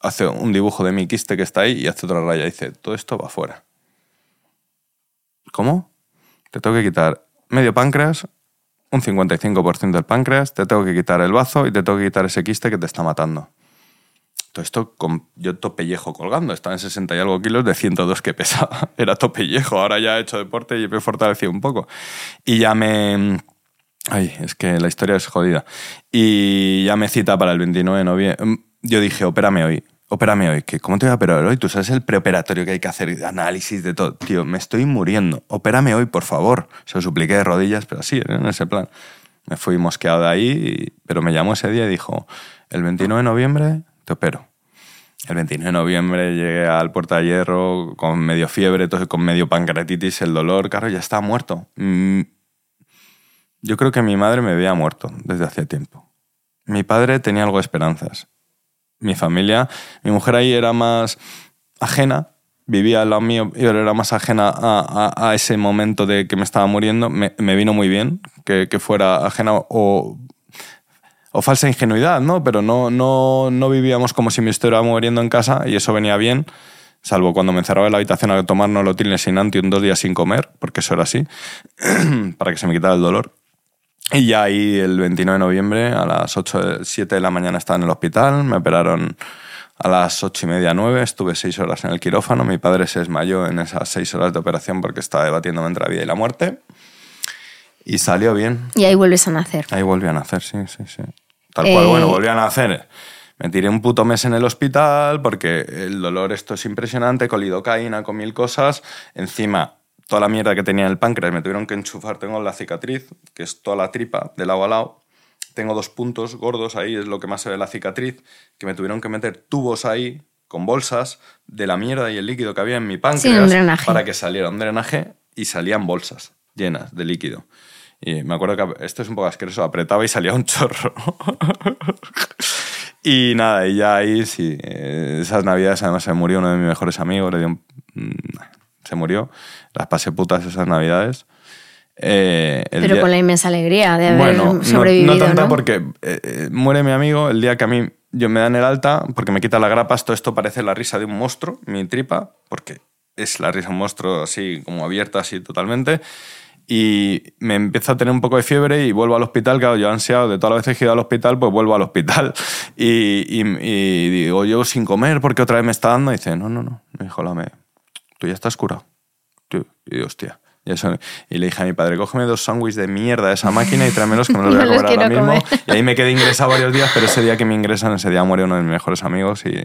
hace un dibujo de mi quiste que está ahí y hace otra raya. Y dice, todo esto va afuera. ¿Cómo? Te tengo que quitar medio páncreas, un 55% del páncreas, te tengo que quitar el bazo y te tengo que quitar ese quiste que te está matando. Todo esto con yo topellejo colgando, estaba en 60 y algo kilos de 102 que pesaba. Era topellejo, ahora ya he hecho deporte y me he fortalecido un poco. Y ya me Ay, es que la historia es jodida. Y ya me cita para el 29 de noviembre. Yo dije, opérame hoy. Opérame hoy. ¿Qué? ¿Cómo te voy a operar hoy? Tú sabes el preoperatorio que hay que hacer, análisis de todo. Tío, me estoy muriendo. Opérame hoy, por favor. Se lo supliqué de rodillas, pero así, en ese plan. Me fui mosqueado de ahí, pero me llamó ese día y dijo, el 29 de noviembre te opero. El 29 de noviembre llegué al Puerta de Hierro con medio fiebre, entonces con medio pancreatitis, el dolor, claro, ya estaba muerto. Mm, yo creo que mi madre me había muerto desde hace tiempo. Mi padre tenía algo de esperanzas. Mi familia, mi mujer ahí era más ajena, vivía al lado mío, pero era más ajena a, ese momento de que me estaba muriendo. Me, vino muy bien que, fuera ajena o, o, falsa ingenuidad, ¿no? Pero no, no, no vivíamos como si me estuviera muriendo en casa y eso venía bien salvo cuando me encerraba en la habitación a tomar nolotil sin un dos días sin comer, porque eso era así, para que se me quitara el dolor. Y ya ahí el 29 de noviembre a las 8, 7 de la mañana estaba en el hospital, me operaron a las 8 y media, 9, estuve 6 horas en el quirófano, mi padre se desmayó en esas 6 horas de operación porque estaba debatiéndome entre la vida y la muerte. Y salió bien.
Y ahí vuelves a nacer.
Ahí volví a nacer, sí, sí, sí. Tal cual, bueno, eh, volví a nacer. Me tiré un puto mes en el hospital porque el dolor esto es impresionante, con lidocaína, con mil cosas. Encima, toda la mierda que tenía en el páncreas me tuvieron que enchufar. Tengo la cicatriz, que es toda la tripa de lado a lado. Tengo dos puntos gordos ahí, es lo que más se ve la cicatriz, que me tuvieron que meter tubos ahí con bolsas de la mierda y el líquido que había en mi páncreas para que saliera un drenaje y salían bolsas llenas de líquido. Y me acuerdo que esto es un poco asqueroso, apretaba y salía un chorro. y nada, y ya ahí sí, eh, esas navidades además se murió uno de mis mejores amigos, le dio un, se murió. Las pasé putas esas navidades.
Eh, Pero con la inmensa alegría de haber sobrevivido.
No, no tanto porque eh, eh, muere mi amigo el día que a mí yo me dan el alta, porque me quita la grapa, todo esto parece la risa de un monstruo, mi tripa, porque es la risa de un monstruo así como abierta, así totalmente. Y me empiezo a tener un poco de fiebre y vuelvo al hospital, claro, yo ansiado de todas las veces que he ido al hospital, pues vuelvo al hospital. Y, y, digo, yo sin comer, porque otra vez me está dando. Y dice, no, no, no, me dijo, la me, tú ya estás curado. Y hostia. Y, eso, y, le dije a mi padre, cógeme dos sándwiches de mierda de esa máquina y tráemelos que me los voy a comer ahora mismo. Y ahí me quedé ingresado varios días, pero ese día que me ingresan, ese día muere uno de mis mejores amigos y,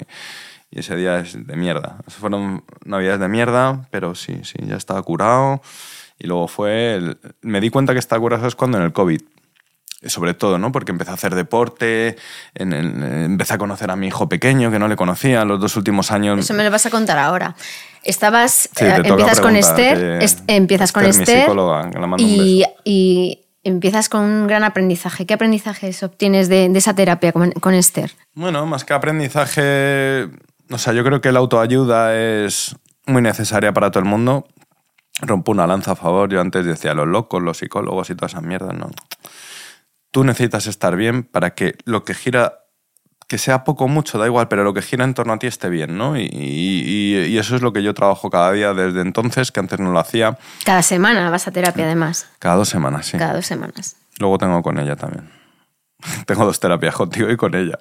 y ese día es de mierda. fueron navidades de mierda, pero sí, sí, ya estaba curado. Y luego fue, me di cuenta que estaba curado es cuando en el COVID sobre todo, ¿no? Porque empecé a hacer deporte, en empecé a conocer a mi hijo pequeño que no le conocía los dos últimos años.
Eso me lo vas a contar ahora. Estabas, eh, empiezas con Esther, empiezas con Esther y, y, empiezas con un gran aprendizaje. ¿Qué aprendizajes obtienes de, de esa terapia con, con, Esther?
Bueno, más que aprendizaje, o sea, yo creo que la autoayuda es muy necesaria para todo el mundo. Rompo una lanza a favor. Yo antes decía los locos, los psicólogos y todas esas mierdas, no tú necesitas estar bien para que lo que gira, que sea poco o mucho, da igual, pero lo que gira en torno a ti esté bien, ¿no? Y, eso es lo que yo trabajo cada día desde entonces, que antes no lo hacía.
Cada semana vas a terapia, además.
Cada dos semanas, sí.
Cada dos semanas.
Luego tengo con ella también. tengo dos terapias contigo y con ella.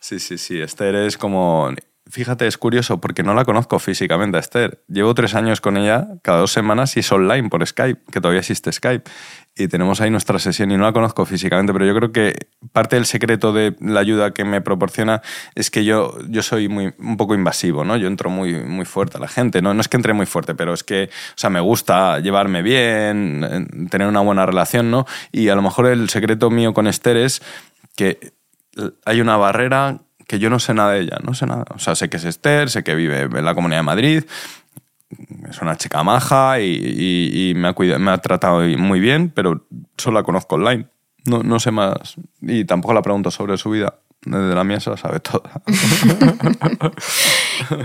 Sí, sí, sí. Esther es como fíjate, es curioso porque no la conozco físicamente a Esther. Llevo tres años con ella cada dos semanas y es online por Skype, que todavía existe Skype. Y tenemos ahí nuestra sesión y no la conozco físicamente, pero yo creo que parte del secreto de la ayuda que me proporciona es que yo, yo soy muy, un poco invasivo, ¿no? Yo entro muy, muy fuerte a la gente, ¿no? No es que entre muy fuerte, pero es que, o sea, me gusta llevarme bien, tener una buena relación, ¿no? Y a lo mejor el secreto mío con Esther es que hay una barrera que yo no sé nada de ella, no sé nada. O sea, sé que es Esther, sé que vive en la Comunidad de Madrid, es una chica maja y, me, ha cuidado, me ha tratado muy bien, pero solo la conozco online. No, no sé más. Y tampoco la pregunto sobre su vida. Desde la mía se la sabe toda.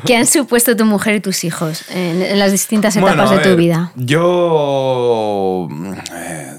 ¿Qué han supuesto tu mujer y tus hijos en, las distintas etapas de tu vida?
Yo. Eh,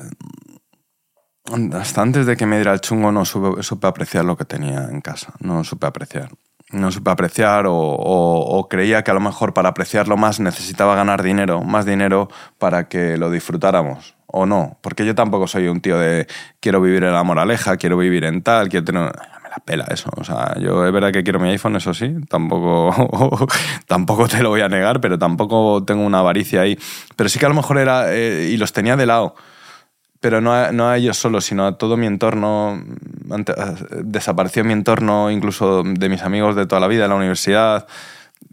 hasta antes de que me diera el chungo no supe, apreciar lo que tenía en casa, no supe apreciar. No supe apreciar o, creía que a lo mejor para apreciarlo más necesitaba ganar dinero, más dinero para que lo disfrutáramos. O no, porque yo tampoco soy un tío de quiero vivir en la moraleja, quiero vivir en tal, quiero tener... Me la pela eso. O sea, yo es verdad que quiero mi iPhone, eso sí, tampoco, tampoco te lo voy a negar, pero tampoco tengo una avaricia ahí. Pero sí que a lo mejor era... Eh, y los tenía de lado pero no a, no a, ellos solo, sino a todo mi entorno. Desapareció mi entorno, incluso de mis amigos de toda la vida, de la universidad.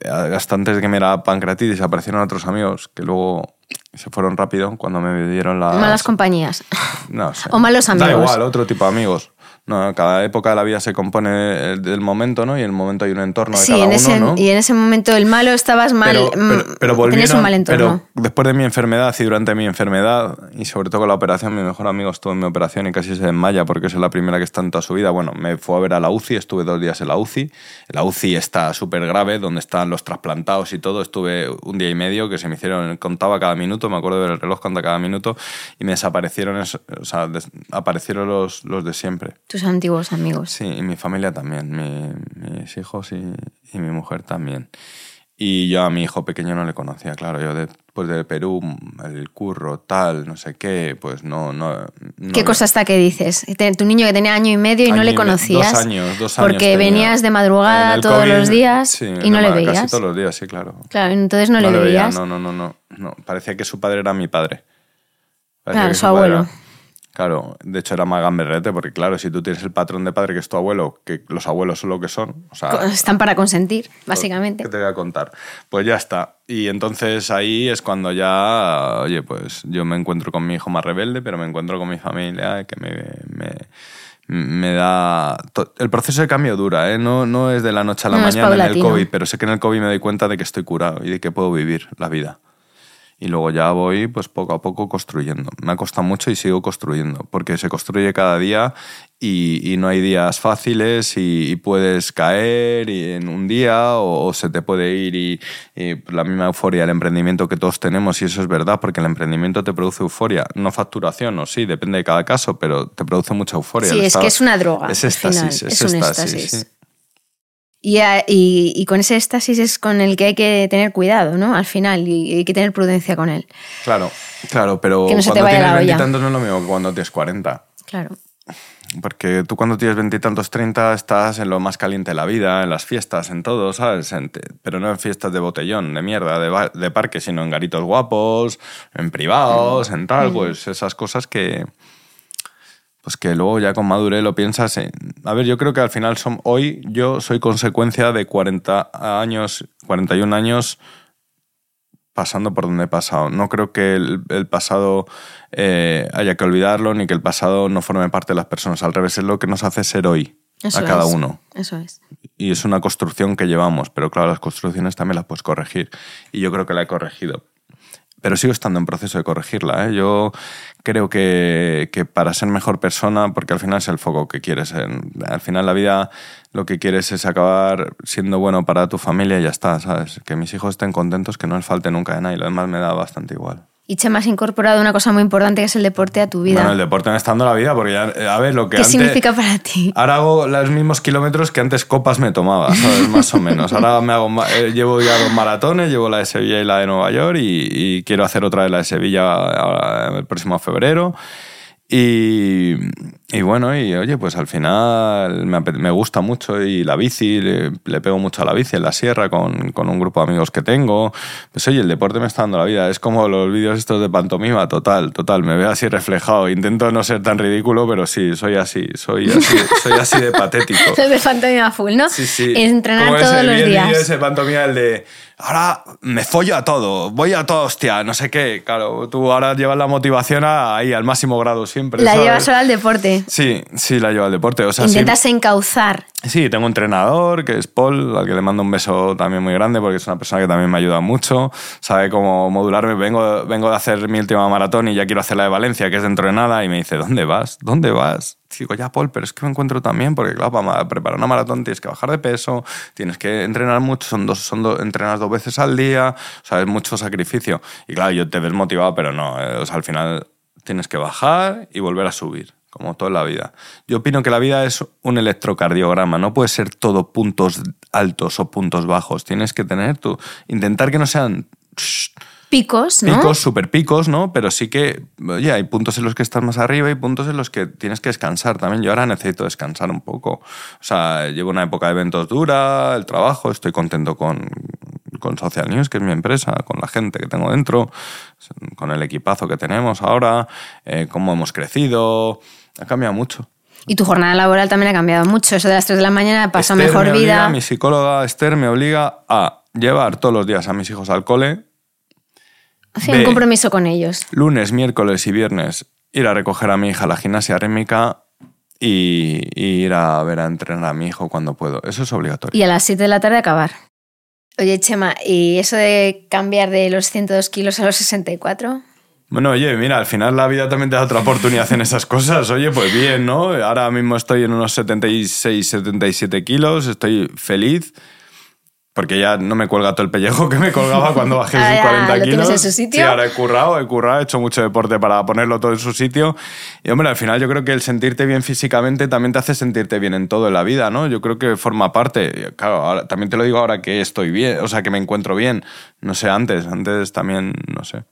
Hasta antes de que me era pancreatitis, aparecieron otros amigos que luego se fueron rápido cuando me dieron las...
Malas compañías.
No sé.
O malos amigos.
Da igual, otro tipo de amigos. No, cada época de la vida se compone del momento, ¿no? Y en el momento hay un entorno de cada
ese,
uno, ¿no?
Y en ese momento el malo estabas mal, pero, pero, mm, un mal entorno.
Pero después de mi enfermedad y durante mi enfermedad, y sobre todo con la operación, mi mejor amigo estuvo en mi operación y casi se desmaya porque es la primera que está en toda su vida. Bueno, me fue a ver a la UCI, estuve dos días en la UCI. La UCI está súper grave, donde están los trasplantados y todo. Estuve un día y medio que se me hicieron, contaba cada minuto, me acuerdo del reloj cuando cada minuto, y me desaparecieron, o sea, aparecieron los, los de siempre.
Tus antiguos amigos.
Sí, y mi familia también, mis hijos y, mi mujer también. Y yo a mi hijo pequeño no le conocía, claro. Yo después de Perú, el curro, tal, no sé qué, pues no. no,
¿Qué cosa está que dices? Tu niño que tenía año y medio y no le conocías.
Dos años, dos años.
Porque venías de madrugada todos los días y no le veías.
Casi todos los días, sí, claro.
Claro, entonces no, le veías.
no, no, no, no, no. Parecía que su padre era mi padre.
claro, su, abuelo.
Claro, de hecho era más gamberrete, porque claro, si tú tienes el patrón de padre que es tu abuelo, que los abuelos son lo que son. O sea,
Están para consentir, básicamente.
¿Qué te voy a contar? Pues ya está. Y entonces ahí es cuando ya, oye, pues yo me encuentro con mi hijo más rebelde, pero me encuentro con mi familia que me, me, da... El proceso de cambio dura, ¿eh? No, no es de la noche a la mañana en el COVID, pero sé que en el COVID me doy cuenta de que estoy curado y de que puedo vivir la vida y luego ya voy pues poco a poco construyendo. Me ha costado mucho y sigo construyendo, porque se construye cada día y, no hay días fáciles y, puedes caer y en un día o, se te puede ir y, la misma euforia del emprendimiento que todos tenemos y eso es verdad, porque el emprendimiento te produce euforia, no facturación, o sí, depende de cada caso, pero te produce mucha euforia.
Sí, es que es una droga.
Es éxtasis, es, es, éxtasis.
Y, con ese éxtasis es con el que hay que tener cuidado, ¿no? Al final, y hay que tener prudencia con él.
Claro, claro, pero cuando tienes veintitantos no es lo mismo que cuando tienes cuarenta.
Claro.
Porque tú cuando tienes veintitantos, treinta, estás en lo más caliente de la vida, en las fiestas, en todo, ¿sabes? pero no en fiestas de botellón, de mierda, de, de parque, sino en garitos guapos, en privados, en tal, mm. pues esas cosas que, pues que luego ya con madurez lo piensas. En... A ver, yo creo que al final son, hoy yo soy consecuencia de 40 años, 41 años pasando por donde he pasado. No creo que el, pasado eh, haya que olvidarlo ni que el pasado no forme parte de las personas. Al revés, es lo que nos hace ser hoy a cada uno.
Eso es.
Y es una construcción que llevamos, pero claro, las construcciones también las puedes corregir. Y yo creo que la he corregido pero sigo estando en proceso de corregirla. ¿eh? Yo creo que, que, para ser mejor persona, porque al final es el foco que quieres. Al final la vida lo que quieres es acabar siendo bueno para tu familia y ya está, ¿sabes? Que mis hijos estén contentos, que no les falte nunca de nada y lo demás me da bastante igual.
Y Chema has incorporado una cosa muy importante que es el deporte a tu vida.
Bueno, el deporte me está dando la vida, porque ya, a ver, lo que
¿Qué significa para ti?
Ahora hago los mismos kilómetros que antes copas me tomaba, ¿sabes? Más o menos. Ahora me hago, eh, llevo ya dos maratones, llevo la de Sevilla y la de Nueva York, y, quiero hacer otra de la de Sevilla el próximo febrero. Y, y bueno, y oye, pues al final me, gusta mucho y la bici, le, pego mucho a la bici en la sierra con, con, un grupo de amigos que tengo. Pues oye, el deporte me está dando la vida. Es como los vídeos estos de pantomima, total, total. Me veo así reflejado. Intento no ser tan ridículo, pero sí, soy así, soy así, soy así de patético.
Soy de pantomima full, ¿no?
Sí, sí.
Entrenar todos los días.
El ese pantomima, el de ahora me follo a todo, voy a todo, hostia, no sé qué. Claro, tú ahora llevas la motivación ahí al máximo grado siempre.
La llevas ahora al deporte.
Sí, sí, la llevo al deporte. O sea,
Intentas encauzar.
Sí, tengo un entrenador que es Paul, al que le mando un beso también muy grande porque es una persona que también me ayuda mucho. Sabe cómo modularme. Vengo, vengo de hacer mi última maratón y ya quiero hacer la de Valencia, que es dentro de nada. Y me dice, ¿dónde vas? ¿Dónde vas? Digo, ya, Paul, pero es que me encuentro también, porque claro, para preparar una maratón tienes que bajar de peso, tienes que entrenar mucho, son dos, son dos, entrenas dos veces al día, o sea, es mucho sacrificio. Y claro, yo te ves motivado, pero no, eh, o sea, al final tienes que bajar y volver a subir, como toda la vida. Yo opino que la vida es un electrocardiograma, no puede ser todo puntos altos o puntos bajos, tienes que tener tú, intentar que no sean
picos, ¿no?
Picos, super picos, ¿no? Pero sí que, oye, hay puntos en los que estás más arriba y puntos en los que tienes que descansar también. Yo ahora necesito descansar un poco. O sea, llevo una época de eventos dura, el trabajo, estoy contento con, con Social News, que es mi empresa, con la gente que tengo dentro, con el equipazo que tenemos ahora, eh, cómo hemos crecido. Ha cambiado mucho.
Y tu jornada laboral también ha cambiado mucho. Eso de las 3 de la mañana pasó mejor vida.
mi psicóloga Esther me obliga a llevar todos los días a mis hijos al cole
Hacer un compromiso con ellos.
Lunes, miércoles y viernes ir a recoger a mi hija a la gimnasia rítmica y, ir a ver a entrenar a mi hijo cuando puedo. Eso es obligatorio.
Y a las 7 de la tarde acabar. Oye, Chema, ¿y eso de cambiar de los 102 kilos a los 64?
Bueno, oye, mira, al final la vida también te da otra oportunidad en esas cosas. Oye, pues bien, ¿no? Ahora mismo estoy en unos 76, 77 kilos, estoy feliz porque ya no me cuelga todo el pellejo que me colgaba cuando bajé ah, 40
¿lo
kilos.
en su sitio?
Sí, ahora he currado, he currado, he hecho mucho deporte para ponerlo todo en su sitio. Y hombre, al final yo creo que el sentirte bien físicamente también te hace sentirte bien en todo en la vida, ¿no? Yo creo que forma parte. Claro, también te lo digo ahora que estoy bien, o sea, que me encuentro bien. No sé, antes, antes también, no sé.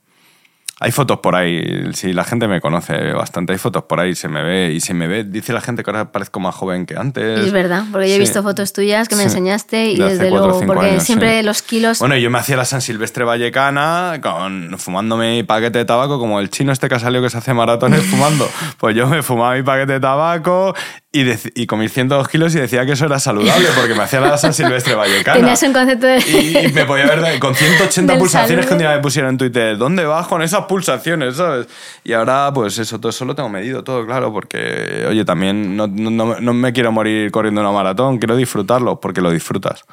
Hay fotos por ahí, si la gente me conoce bastante, hay fotos por ahí, se me ve, y se me ve, dice la gente que ahora parezco más joven que antes.
es verdad, porque yo he visto fotos tuyas que me enseñaste y desde luego, porque siempre los kilos...
Bueno, yo me hacía la San Silvestre Vallecana con, fumándome mi paquete de tabaco, como el chino este que ha salido que se hace maratones fumando. Pues yo me fumaba mi paquete de tabaco y, y comí 102 kilos y decía que eso era saludable porque me hacía la San Silvestre Vallecana.
Tenías un concepto de...
Y, me podía ver con 180 pulsaciones que un día me pusieron en Twitter, ¿dónde vas con esas pulsaciones? ¿sabes? Y ahora, pues eso, todo eso lo tengo medido, todo claro, porque, oye, también no, no, no me quiero morir corriendo una maratón, quiero disfrutarlo porque lo disfrutas.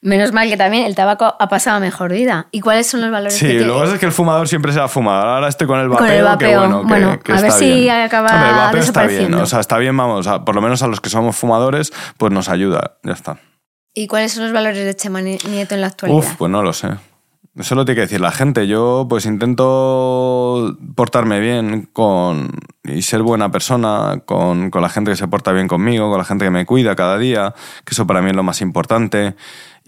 Menos mal que también el tabaco ha pasado a mejor vida. ¿Y cuáles son los valores
sí,
que
lo que pasa es que el fumador siempre se ha fumado. Ahora estoy con el vapeo. Con el vapeo.
bueno, a ver si acaba Hombre, el vapeo está
bien. O sea, está bien, vamos. por lo menos a los que somos fumadores, pues nos ayuda. Ya está.
¿Y cuáles son los valores de Chema Nieto en la actualidad?
Uf, pues no lo sé. Eso lo tiene que decir la gente. Yo pues intento portarme bien con, y ser buena persona con, con, la gente que se porta bien conmigo, con la gente que me cuida cada día, que eso para mí es lo más importante,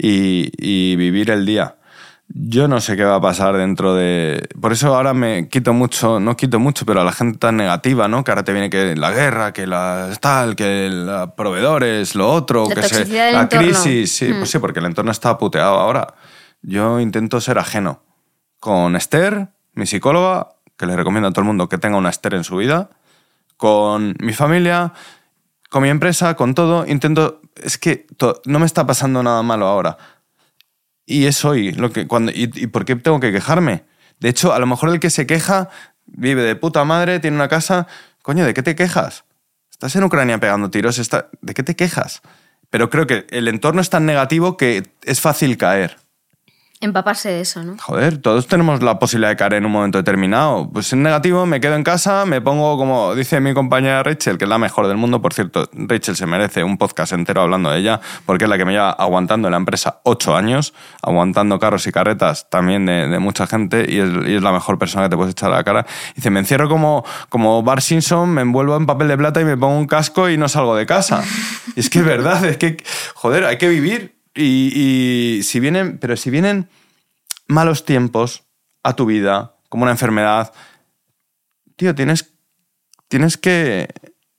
y, y vivir el día. Yo no sé qué va a pasar dentro de... Por eso ahora me quito mucho, no quito mucho, pero a la gente tan negativa, ¿no? Que ahora te viene que la guerra, que la tal, que los proveedores, lo otro,
la
que
se, la
crisis. Sí, pues mm. sí, porque el entorno está puteado ahora. Yo intento ser ajeno. Con Esther, mi psicóloga, que le recomiendo a todo el mundo que tenga una Esther en su vida. Con mi familia, con mi empresa, con todo. Intento. Es que no me está pasando nada malo ahora. Y es hoy lo que. Cuando, y, por qué tengo que quejarme? De hecho, a lo mejor el que se queja vive de puta madre, tiene una casa. Coño, ¿de qué te quejas? Estás en Ucrania pegando tiros. ¿de qué te quejas? Pero creo que el entorno es tan negativo que es fácil caer.
Empaparse de eso, ¿no?
Joder, todos tenemos la posibilidad de caer en un momento determinado. Pues en negativo me quedo en casa, me pongo, como dice mi compañera Rachel, que es la mejor del mundo, por cierto, Rachel se merece un podcast entero hablando de ella, porque es la que me lleva aguantando en la empresa ocho años, aguantando carros y carretas también de, mucha gente, y es, la mejor persona que te puedes echar a la cara. Dice, me encierro como, como Bar Simpson, me envuelvo en papel de plata y me pongo un casco y no salgo de casa. y es que es verdad, es que, joder, hay que vivir y, si vienen, pero si vienen malos tiempos a tu vida, como una enfermedad, tío, tienes, tienes que,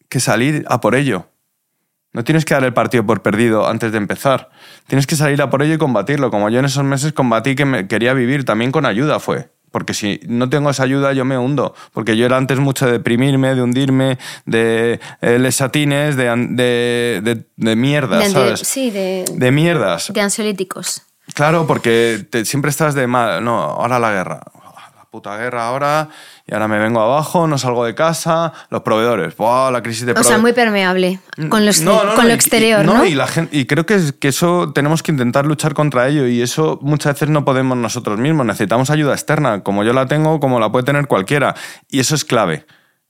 que salir a por ello. No tienes que dar el partido por perdido antes de empezar. Tienes que salir a por ello y combatirlo. Como yo en esos meses combatí que me quería vivir, también con ayuda fue. Porque si no tengo esa ayuda, yo me hundo. Porque yo era antes mucho de deprimirme, de hundirme, de eh, lesatines, de, de, de, mierdas, ¿sabes?
Sí, de...
De mierdas.
De ansiolíticos.
Claro, porque siempre estás de mal. No, ahora la guerra puta guerra ahora y ahora me vengo abajo, no salgo de casa, los proveedores, la crisis de
O sea, muy permeable con, con lo exterior, ¿no?
Y, la gente, y creo que, que eso tenemos que intentar luchar contra ello y eso muchas veces no podemos nosotros mismos, necesitamos ayuda externa, como yo la tengo, como la puede tener cualquiera, y eso es clave.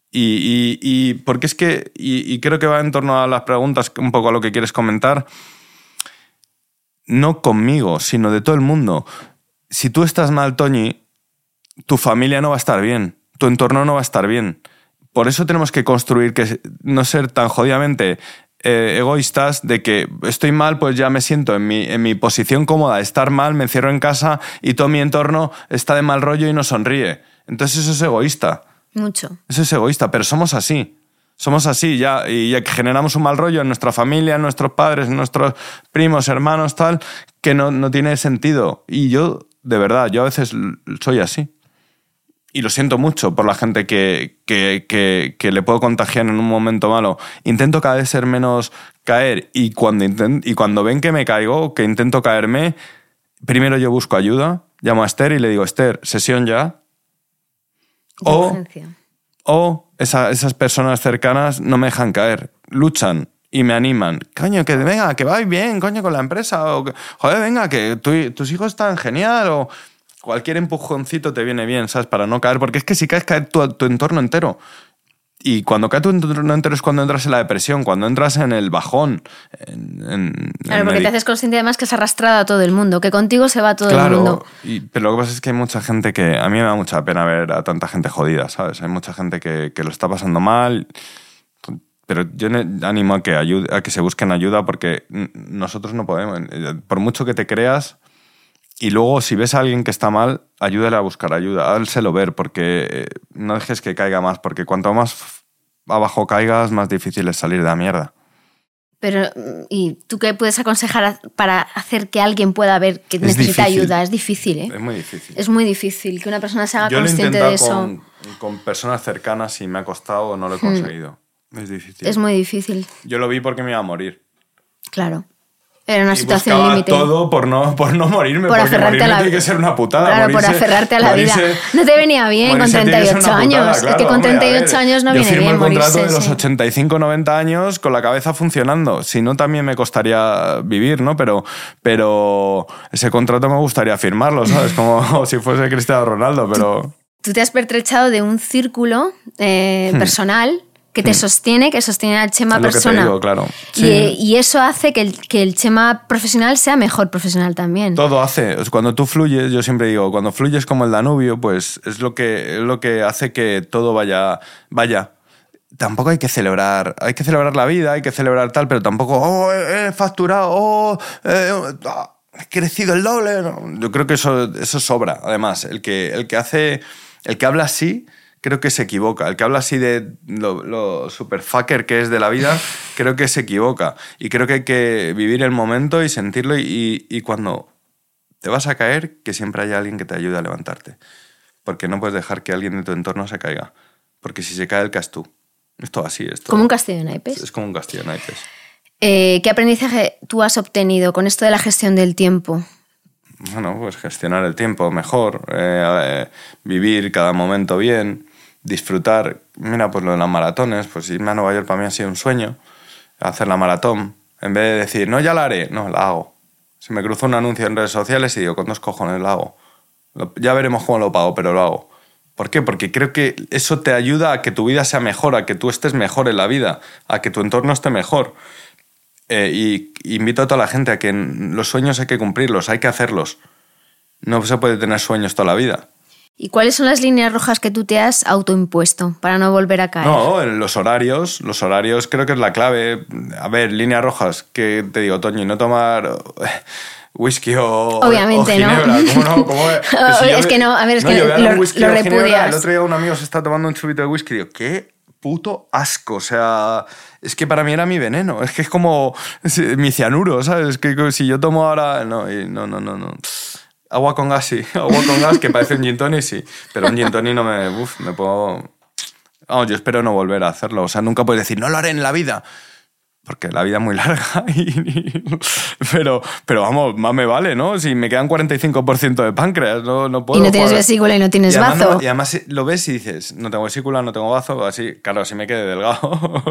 Y, y porque es que, y, creo que va en torno a las preguntas, un poco a lo que quieres comentar, no conmigo, sino de todo el mundo. Si tú estás mal, Toñi, tu familia no va a estar bien, tu entorno no va a estar bien. Por eso tenemos que construir, que no ser tan jodidamente eh, egoístas de que estoy mal, pues ya me siento en mi, en mi posición cómoda, estar mal, me encierro en casa y todo mi entorno está de mal rollo y no sonríe. Entonces eso es egoísta.
Mucho.
Eso es egoísta, pero somos así. Somos así ya y ya que generamos un mal rollo en nuestra familia, en nuestros padres, en nuestros primos, hermanos, tal, que no, no tiene sentido. Y yo, de verdad, yo a veces soy así y lo siento mucho por la gente que, que, le puedo contagiar en un momento malo. Intento cada vez ser menos caer y cuando, y cuando ven que me caigo, que intento caerme, primero yo busco ayuda, llamo a Esther y le digo, Esther, sesión ya. o, o esas personas cercanas no me dejan caer, luchan y me animan. Coño, que venga, que vais bien, coño, con la empresa. O, joder, venga, que tus hijos están genial. O cualquier empujoncito te viene bien, ¿sabes? Para no caer, porque es que si caes, cae tu, tu entorno entero. Y cuando cae tu entorno entero es cuando entras en la depresión, cuando entras en el bajón.
claro, porque te haces consciente además que has arrastrado a todo el mundo, que contigo se va todo el mundo.
Y, pero lo que pasa es que hay mucha gente que. A mí me da mucha pena ver a tanta gente jodida, ¿sabes? Hay mucha gente que, que lo está pasando mal. Pero yo animo a que, ayude, a que se busquen ayuda porque nosotros no podemos. Por mucho que te creas, y luego, si ves a alguien que está mal, ayúdale a buscar ayuda, házelo ver, porque eh, no dejes que caiga más, porque cuanto más abajo caigas, más difícil es salir de la mierda.
Pero, ¿y tú qué puedes aconsejar para hacer que alguien pueda ver que necesita ayuda? Es difícil, ¿eh?
Es muy difícil.
Es muy difícil que una persona se haga consciente de eso.
Con, con personas cercanas y me ha costado o no lo he hmm. conseguido. Es difícil.
Es muy difícil.
Yo lo vi porque me iba a morir.
Claro. Era una situación límite.
todo por no, por no morirme, por porque morirme a la... tiene que ser una putada.
Claro, por aferrarte a la vida. No te venía bien con 38 años. es que con 38 años no viene bien
Yo firmo el contrato de los 85, 90 años con la cabeza funcionando. Si no, también me costaría vivir, ¿no? Pero, pero ese contrato me gustaría firmarlo, ¿sabes? Como si fuese Cristiano Ronaldo, pero...
Tú te has pertrechado de un círculo eh, hmm. personal que te mm. sostiene, que sostiene al Chema persona.
claro.
Y, eso hace que el, que el Chema profesional sea mejor profesional también.
Todo hace. Cuando tú fluyes, yo siempre digo, cuando fluyes como el Danubio, pues es lo que, es lo que hace que todo vaya. vaya. Tampoco hay que celebrar, hay que celebrar la vida, hay que celebrar tal, pero tampoco, oh, he facturado, oh, he crecido el doble. Yo creo que eso, eso sobra, además. El que, el que hace, el que habla así, creo que se equivoca. El que habla así de lo, super fucker que es de la vida, creo que se equivoca. Y creo que hay que vivir el momento y sentirlo y, cuando te vas a caer, que siempre haya alguien que te ayude a levantarte. Porque no puedes dejar que alguien de tu entorno se caiga. Porque si se cae, el caes tú. Es todo así. Es
Como un castillo de naipes.
Es como un castillo de naipes.
Eh, ¿Qué aprendizaje tú has obtenido con esto de la gestión del tiempo?
Bueno, pues gestionar el tiempo mejor, eh, eh, vivir cada momento bien, disfrutar. Mira, pues lo de las maratones, pues irme a Nueva York para mí ha sido un sueño, hacer la maratón. En vez de decir, no, ya la haré, no, la hago. Se me cruzó un anuncio en redes sociales y digo, con dos cojones la hago. Ya veremos cómo lo pago, pero lo hago. ¿Por qué? Porque creo que eso te ayuda a que tu vida sea mejor, a que tú estés mejor en la vida, a que tu entorno esté mejor. Eh, y invito a toda la gente a que los sueños hay que cumplirlos, hay que hacerlos. No se puede tener sueños toda la vida.
¿Y cuáles son las líneas rojas que tú te has autoimpuesto para no volver a caer?
No, los horarios. Los horarios creo que es la clave. A ver, líneas rojas, que te digo, Toño, no tomar whisky o,
Obviamente
ginebra.
no.
¿Cómo no? ¿Cómo
es? que no, a ver, es que lo, lo repudias.
El otro día un amigo se está tomando un chubito de whisky y digo, ¿qué puto asco. O sea, es que para mí era mi veneno. Es que es como mi cianuro, ¿sabes? Es que si yo tomo ahora. No, no, no, no. no. Agua con gas, sí. Agua con gas, que parece un gin tonic, sí. Pero un gin tonic no me. Uf, me puedo. Vamos, yo espero no volver a hacerlo. O sea, nunca puedes decir, no lo haré en la vida porque la vida es muy larga. pero, pero vamos, más me vale, ¿no? Si me quedan 45% de páncreas, no, no puedo.
Y no tienes vesícula y no tienes bazo.
y además lo ves y dices, no tengo vesícula, no tengo bazo, así, claro, así me quedé delgado.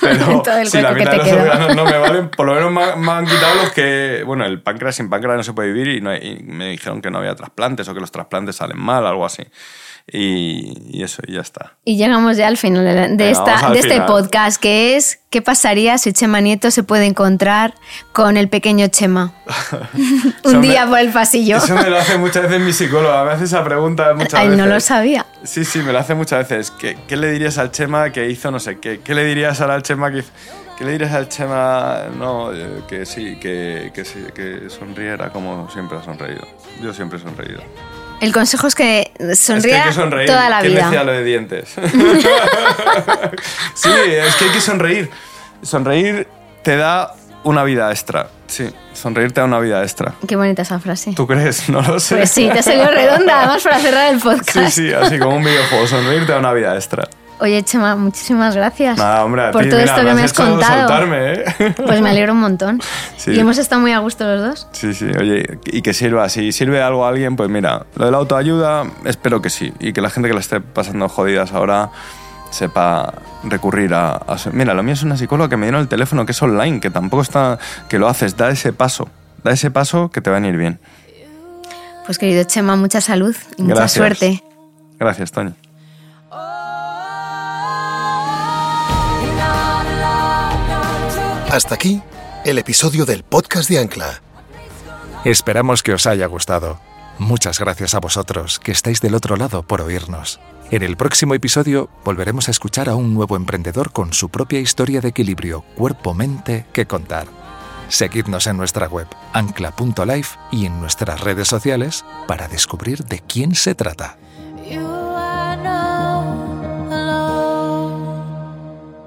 pero si la mitad de los no me valen, por lo menos me, han quitado los que. Bueno, el páncreas sin páncreas no se puede vivir y, y me dijeron que no había trasplantes o que los trasplantes salen mal, algo así. Y, eso, y ya está.
Y llegamos ya al final de, esta, de este podcast, que es ¿qué pasaría si Chema Nieto se puede encontrar con el pequeño Chema? Un día por el pasillo.
Eso me lo hace muchas veces mi psicóloga, me hace esa pregunta muchas
Ay,
veces.
no lo sabía.
Sí, sí, me lo hace muchas veces. ¿Qué, ¿Qué, le dirías al Chema que hizo no sé qué? ¿Qué le dirías al Chema que ¿Qué le dirías al Chema? No, eh, que sí, que, que, sí, que sonriera como siempre ha sonreído. Yo siempre he sonreído.
El consejo es que sonría toda la vida.
¿Quién decía lo de dientes? sí, es que hay que sonreír. Sonreír te da una vida extra. Sí, sonreír te da una vida extra.
Qué bonita esa frase.
¿Tú crees? No lo sé.
Pues sí, te ha salido redonda, además para cerrar el podcast.
Sí, sí, así como un videojuego. Sonreír te da una vida extra.
Oye, Chema, muchísimas gracias
hombre,
por todo esto que me has contado.
¿eh?
Pues me alegro un montón. Y hemos estado muy a gusto los dos.
Sí, sí, oye, y que sirva. Si sirve algo a alguien, pues mira, lo de la autoayuda, espero que sí. Y que la gente que la esté pasando jodidas ahora sepa recurrir a, Mira, lo mío es una psicóloga que me dieron el teléfono, que es online, que tampoco está... que lo haces, da ese paso. Da ese paso que te va a ir bien.
Pues querido Chema, mucha salud y mucha suerte.
Gracias, Tony.
Hasta aquí el episodio del podcast de Ancla.
Esperamos que os haya gustado. Muchas gracias a vosotros que estáis del otro lado por oírnos. En el próximo episodio volveremos a escuchar a un nuevo emprendedor con su propia historia de equilibrio cuerpo-mente que contar. Seguidnos en nuestra web ancla.life y en nuestras redes sociales para descubrir de quién se trata.